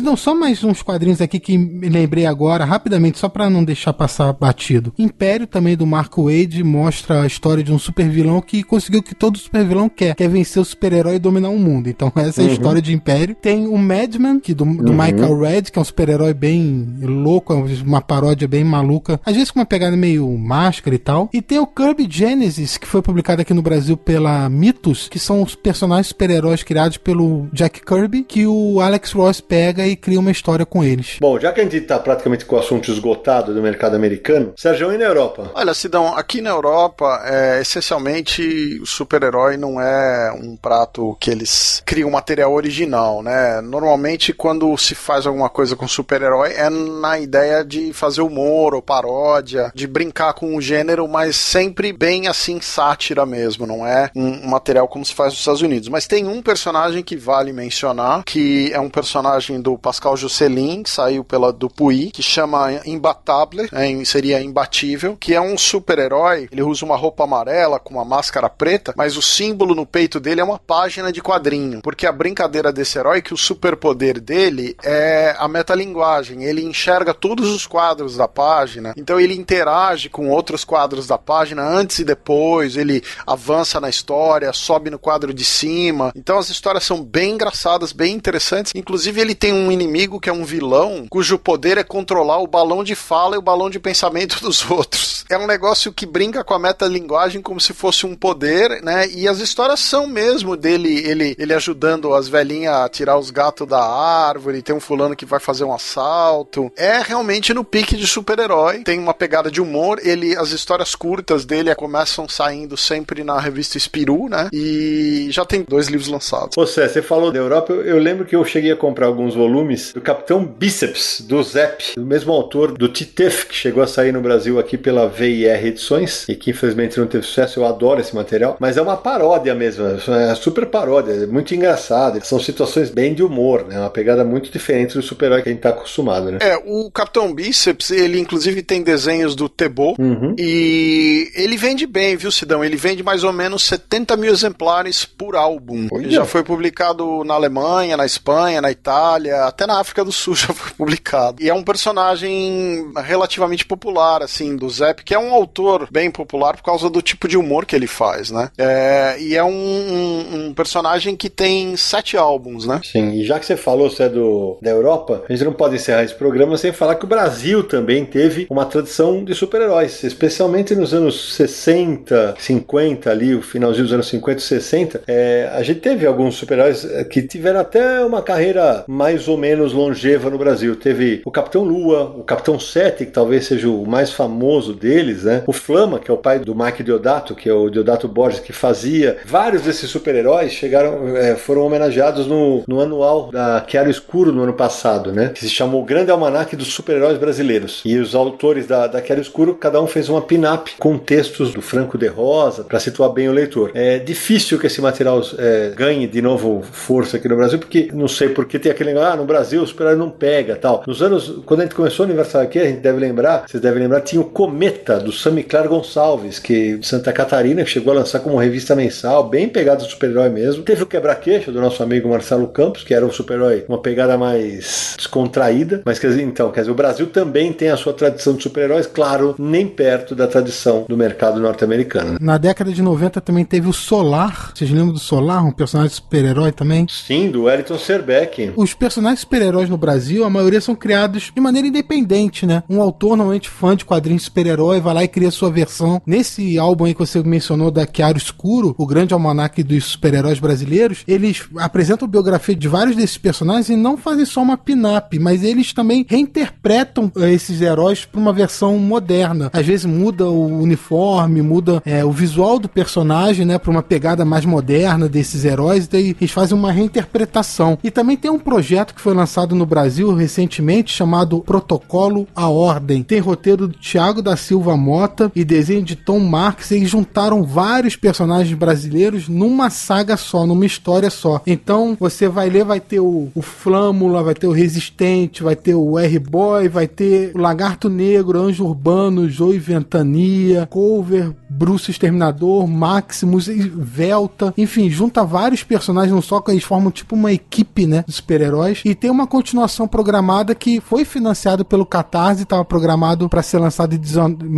Não, só mais uns quadrinhos aqui que me lembrei agora, rapidamente, só para não deixar passar batido. Império, também do Marco Wade, mostra a história de um super vilão que conseguiu o que todo super vilão quer, que é vencer o super-herói e dominar o mundo. Então, essa é a uhum. história de Império. Tem o Madman, que do, do uhum. Michael Red, que é um super-herói bem louco, é uma paródia bem maluca, às vezes com uma pegada meio máscara e tal. E tem o Kirby Genesis, que foi publicado aqui no Brasil pela Mitos, que são os personagens super-heróis criados pelo Jack Kirby, que o Alex Ross pega pega e cria uma história com eles. Bom, já que a gente está praticamente com o assunto esgotado do mercado americano, Sérgio, e na Europa? Olha, Sidão, aqui na Europa, é, essencialmente, o super-herói não é um prato que eles criam material original, né? Normalmente, quando se faz alguma coisa com super-herói, é na ideia de fazer humor ou paródia, de brincar com o gênero, mas sempre bem assim, sátira mesmo, não é um material como se faz nos Estados Unidos. Mas tem um personagem que vale mencionar, que é um personagem do Pascal Juscelin, que saiu pela Dupuy, que chama Imbatable, é, seria imbatível, que é um super-herói. Ele usa uma roupa amarela com uma máscara preta, mas o símbolo no peito dele é uma página de quadrinho, porque a brincadeira desse herói é que o superpoder dele é a metalinguagem. Ele enxerga todos os quadros da página, então ele interage com outros quadros da página antes e depois, ele avança na história, sobe no quadro de cima. Então as histórias são bem engraçadas, bem interessantes. Inclusive ele tem um inimigo que é um vilão, cujo poder é controlar o balão de fala e o balão de pensamento <laughs> dos outros. É um negócio que brinca com a metalinguagem como se fosse um poder, né? E as histórias são mesmo dele, ele, ele ajudando as velhinhas a tirar os gatos da árvore, tem um fulano que vai fazer um assalto. É realmente no pique de super-herói, tem uma pegada de humor, ele as histórias curtas dele começam saindo sempre na revista Spiru, né? E já tem dois livros lançados. Você, você falou da Europa, eu, eu lembro que eu cheguei a comprar alguns volumes do Capitão Bíceps, do Zep, do mesmo autor do Titef, que chegou a sair no Brasil aqui pela VIR Edições, e que infelizmente não teve sucesso. Eu adoro esse material, mas é uma paródia mesmo, é super paródia, é muito engraçado. São situações bem de humor, né? Uma pegada muito diferente do super-herói que a gente tá acostumado, né? É, o Capitão Bíceps, ele inclusive tem desenhos do Tebo, uhum. e ele vende bem, viu, Sidão? Ele vende mais ou menos 70 mil exemplares por álbum. Ele já foi publicado na Alemanha, na Espanha, na Itália, até na África do Sul <laughs> já foi publicado. E é um personagem relativamente popular, assim, do Zep, que é um autor bem popular por causa do tipo de humor que ele faz, né? É, e é um, um, um, personagem que tem sete álbuns, né? Sim, e já que você falou, você é do, da Europa, a gente não pode encerrar esse programa sem falar que o Brasil também teve uma tradição de super-heróis, especialmente nos anos 60, 50, ali, o finalzinho dos anos 50 e 60. É, a gente teve alguns super-heróis é, que tiveram até uma carreira mais ou menos longeva no Brasil. Teve o Capitão Lua, o Capitão Sete, que talvez seja o mais famoso deles, né? O Flama, que é o pai do Mike Deodato, que é o Deodato Borges, que fazia. Vários desses super-heróis chegaram, é, foram homenageados no, no anual da Chiaro Escuro no ano passado, né? Que se chamou Grande Almanac dos Super-Heróis Brasileiros. E os autores da, da Chiaro Escuro, cada um fez uma pin-up com textos do Franco de Rosa para situar bem o leitor. É difícil que esse material é, ganhe de novo força aqui no Brasil, porque não sei porque tem aquele ah, no Brasil o super não pega tal. Nos anos, quando a gente começou o aniversário aqui, a gente deve lembrar, vocês devem lembrar, tinha o Cometa, do Sammy Clar Gonçalves, que de Santa Catarina, que chegou a lançar como revista mensal, bem pegado do super-herói mesmo. Teve o Quebra-Queixo, do nosso amigo Marcelo Campos, que era um super-herói, uma pegada mais descontraída. Mas, quer dizer, então, quer dizer, o Brasil também tem a sua tradição de super-heróis, claro, nem perto da tradição do mercado norte-americano. Na década de 90 também teve o Solar. Vocês lembram do Solar, um personagem super-herói também? Sim, do Wellington Serbeck. Os personagens super-heróis no Brasil, a maioria são criados de maneira independente, né? Um autor, normalmente fã de quadrinhos super-herói, Vai lá e cria sua versão. Nesse álbum aí que você mencionou da Chiaro Escuro, o grande almanaque dos super-heróis brasileiros, eles apresentam biografia de vários desses personagens e não fazem só uma pin-up, mas eles também reinterpretam eh, esses heróis para uma versão moderna. Às vezes muda o uniforme, muda é, o visual do personagem, né, para uma pegada mais moderna desses heróis, e daí eles fazem uma reinterpretação. E também tem um projeto que foi lançado no Brasil recentemente chamado Protocolo à Ordem. Tem roteiro do Thiago da Silva Mota e desenho de Tom Marks. Eles juntaram vários personagens brasileiros numa saga só, numa história só. Então você vai ler, vai ter o, o Flâmula, vai ter o Resistente, vai ter o R-Boy, vai ter o Lagarto Negro, Anjo Urbano, Joe Ventania, Cover, Bruce Exterminador, Maximus, Velta, enfim, junta vários personagens no só que eles formam tipo uma equipe, né, de super-heróis. E tem uma continuação programada que foi financiado pelo Catarse, estava programado para ser lançado em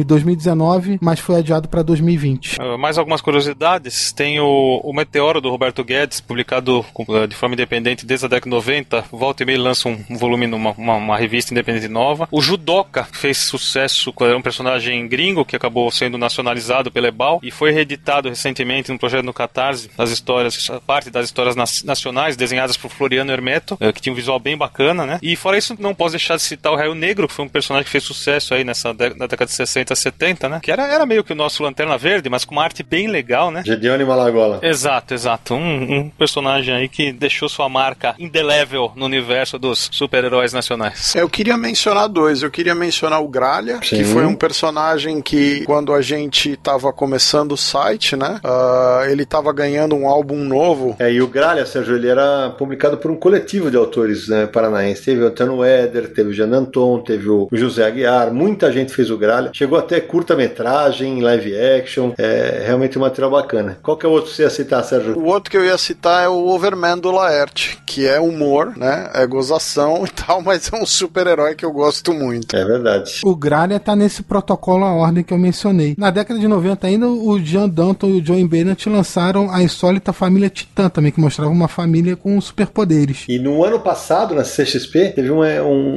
2019, mas foi adiado para 2020. Uh, mais algumas curiosidades, tem o, o Meteoro do Roberto Guedes, publicado uh, de forma independente desde a década de 90, volta e meia lança um, um volume numa uma, uma, revista independente nova. O Judoka fez sucesso, era um personagem gringo que acabou sendo nacionalizado pela Ebal e foi reeditado recentemente no projeto no Catarse, as histórias, parte das histórias nacionais desenhadas por Floriano Hermeto, uh, que tinha um visual bem bacana, né? E fora isso, não posso deixar de citar o Raio Negro, que foi um personagem que fez sucesso aí nessa na década de 60, 70, né? Que era, era meio que o nosso Lanterna Verde, mas com uma arte bem legal, né? Gedeone Malagola. Exato, exato. Um, um, personagem aí que deixou sua marca indelével no universo dos super-heróis nacionais. Eu queria mencionar dois. Eu queria mencionar o Gralha, Sim. que foi um personagem que, quando a gente tava começando o site, né? Uh, ele tava ganhando um álbum novo. É, e o Gralha, Sérgio, ele era publicado por um coletivo de autores né, paranaenses. Teve o Antônio Éder, teve o Jean Anton, teve o José Aguiar, muita gente fez o Gralha. Chegou até curta-metragem, live action. É realmente um material bacana. Qual que é o outro que você ia citar, Sérgio? O outro que eu ia citar é o Overman do Laerte, que é humor, né? É gozação <laughs> e tal, mas é um super-herói que eu gosto muito. É verdade. O Gralha tá nesse protocolo à ordem que eu mencionei. Na década de 90 ainda, o Jean Danton e o Joe Bennett lançaram a insólita família Titã também, que mostrava uma família com superpoderes. E no ano passado, na CXP, teve um,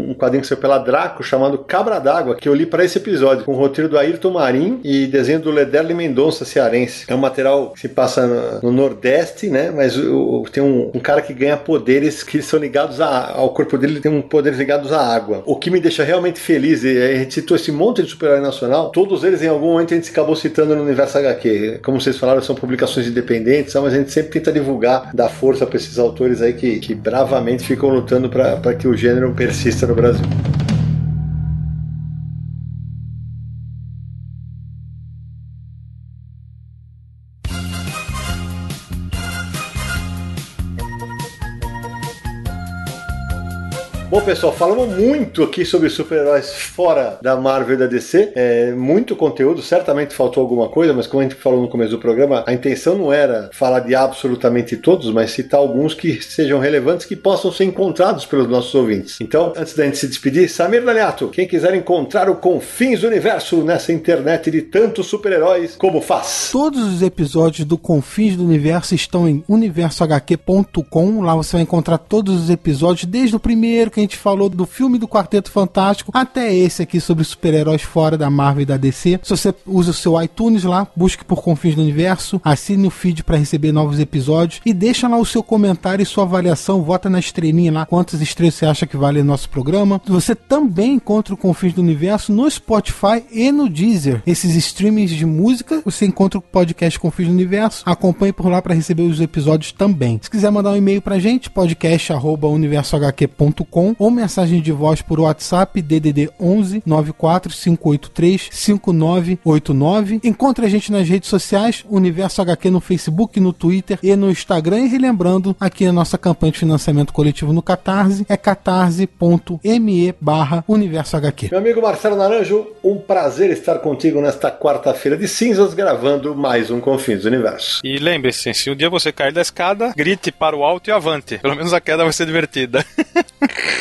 um quadrinho que saiu pela Draco chamado Cabra d'Água, que eu li para esse episódio, com roteiro do Ayrton Marinho e desenho do Lederle Mendonça, cearense. É um material que se passa no, no Nordeste, né? Mas tem um, um, cara que ganha poderes que são ligados a, ao corpo dele, tem um poderes ligados à água. O que me deixa realmente feliz, e a gente citou esse monte de super-herói nacional, todos eles em algum momento a gente acabou citando no universo HQ. Como vocês falaram, são publicações independentes, mas a gente sempre tenta divulgar, dar força para esses autores aí que, que bravamente ficam lutando para que o gênero persista no Brasil. Bom, pessoal, falamos muito aqui sobre super-heróis fora da Marvel e da DC. É, muito conteúdo, certamente faltou alguma coisa, mas como a gente falou no começo do programa, a intenção não era falar de absolutamente todos, mas citar alguns que sejam relevantes, que possam ser encontrados pelos nossos ouvintes. Então, antes da gente se despedir, Samir Daliato, quem quiser encontrar o Confins Universo nessa internet de tantos super-heróis, como faz? Todos os episódios do Confins do Universo estão em universohq.com. Lá você vai encontrar todos os episódios, desde o primeiro que a gente falou do filme do Quarteto Fantástico até esse aqui sobre super-heróis fora da Marvel e da DC. Se você usa o seu iTunes lá, busque por Confins do Universo, assine o feed para receber novos episódios e deixa lá o seu comentário e sua avaliação, vota na estrelinha lá, quantas estrelas você acha que vale o nosso programa. Você também encontra o Confins do Universo no Spotify e no Deezer. Esses streamings de música, você encontra o podcast Confins do Universo. Acompanhe por lá para receber os episódios também. Se quiser mandar um e-mail pra gente, podcast@universohq.com ou mensagem de voz por WhatsApp DDD 11 94583 5989. Encontre a gente nas redes sociais, Universo HQ no Facebook, no Twitter e no Instagram. E relembrando aqui a nossa campanha de financiamento coletivo no Catarse, é catarse.me barra Universo HQ. Meu amigo Marcelo Naranjo, um prazer estar contigo nesta quarta-feira de cinzas, gravando mais um Confins do Universo. E lembre-se, se um dia você cair da escada, grite para o alto e avante. Pelo menos a queda vai ser divertida. <laughs>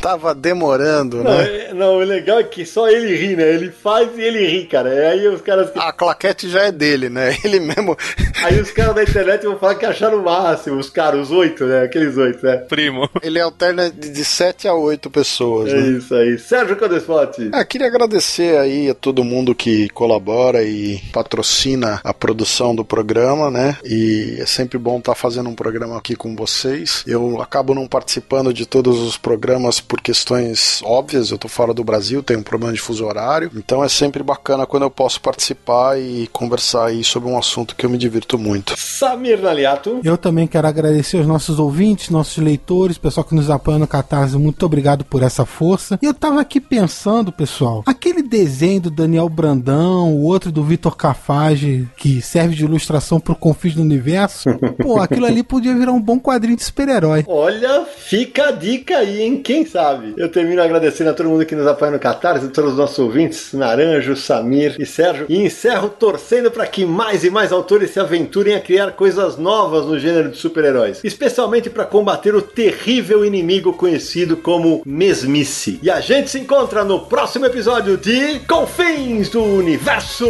tava demorando, Não, né? é- não, o legal é que só ele ri, né? Ele faz e ele ri, cara. E aí os caras. A claquete já é dele, né? <laughs> Ele mesmo. Aí os caras da internet vão falar que acharam o máximo, os caras, os oito, né? Aqueles oito, né? Primo. Ele alterna de de sete a oito pessoas, É né? isso aí. Sérgio Codespote. Ah, queria agradecer aí a todo mundo que colabora e patrocina a produção do programa, né? E é sempre bom estar fazendo um programa aqui com vocês. Eu acabo não participando de todos os programas por questões óbvias. Eu tô fora do Brasil, tenho um problema de fuso horário. Então é sempre bacana quando eu posso participar e conversar aí sobre um assunto que eu me divirto muito. Samir Naliato. Eu também quero agradecer aos nossos ouvintes, nossos leitores, pessoal que nos apoia no Catarse. Muito obrigado por essa força. E eu tava aqui pensando, pessoal, aquele desenho do Daniel Brandão, o outro do Vitor Cafage, que serve de ilustração pro Confins do Universo, <laughs> pô, aquilo ali podia virar um bom quadrinho de super-herói. Olha, fica a dica aí, hein? Quem sabe? Eu termino agradecendo a todo mundo que nos apoia no Catarse, a todos os nossos ouvintes, Naranjo, Samir e Sérgio. E encerro torcendo para que mais e mais autores se aventurem a criar coisas novas no gênero de super-heróis, especialmente para combater o terrível inimigo conhecido como mesmice. E a gente se encontra no próximo episódio de Confins do Universo.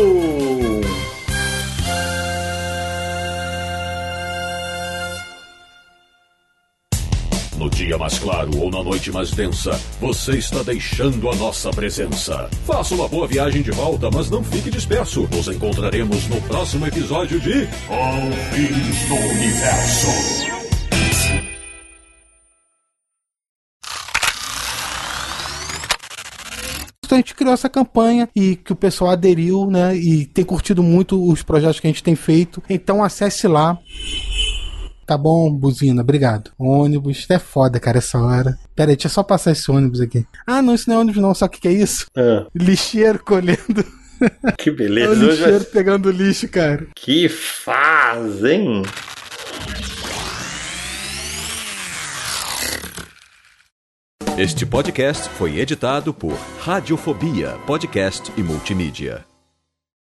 Dia mais claro ou na noite mais densa, você está deixando a nossa presença. Faça uma boa viagem de volta, mas não fique disperso. Nos encontraremos no próximo episódio de Confins do Universo. Então a gente criou essa campanha e que o pessoal aderiu, né? E tem curtido muito os projetos que a gente tem feito. Então acesse lá. Tá bom, buzina, obrigado. Ônibus, é foda, cara, essa hora. Pera aí, deixa eu só passar esse ônibus aqui. Ah, não, isso não é ônibus, não. O que, que é isso? Ah, Lixeiro colhendo. <laughs> que É o beleza. Hoje vai- lixeiro pegando lixo, cara. Que fazem! Este podcast foi editado por Radiofobia, podcast e multimídia.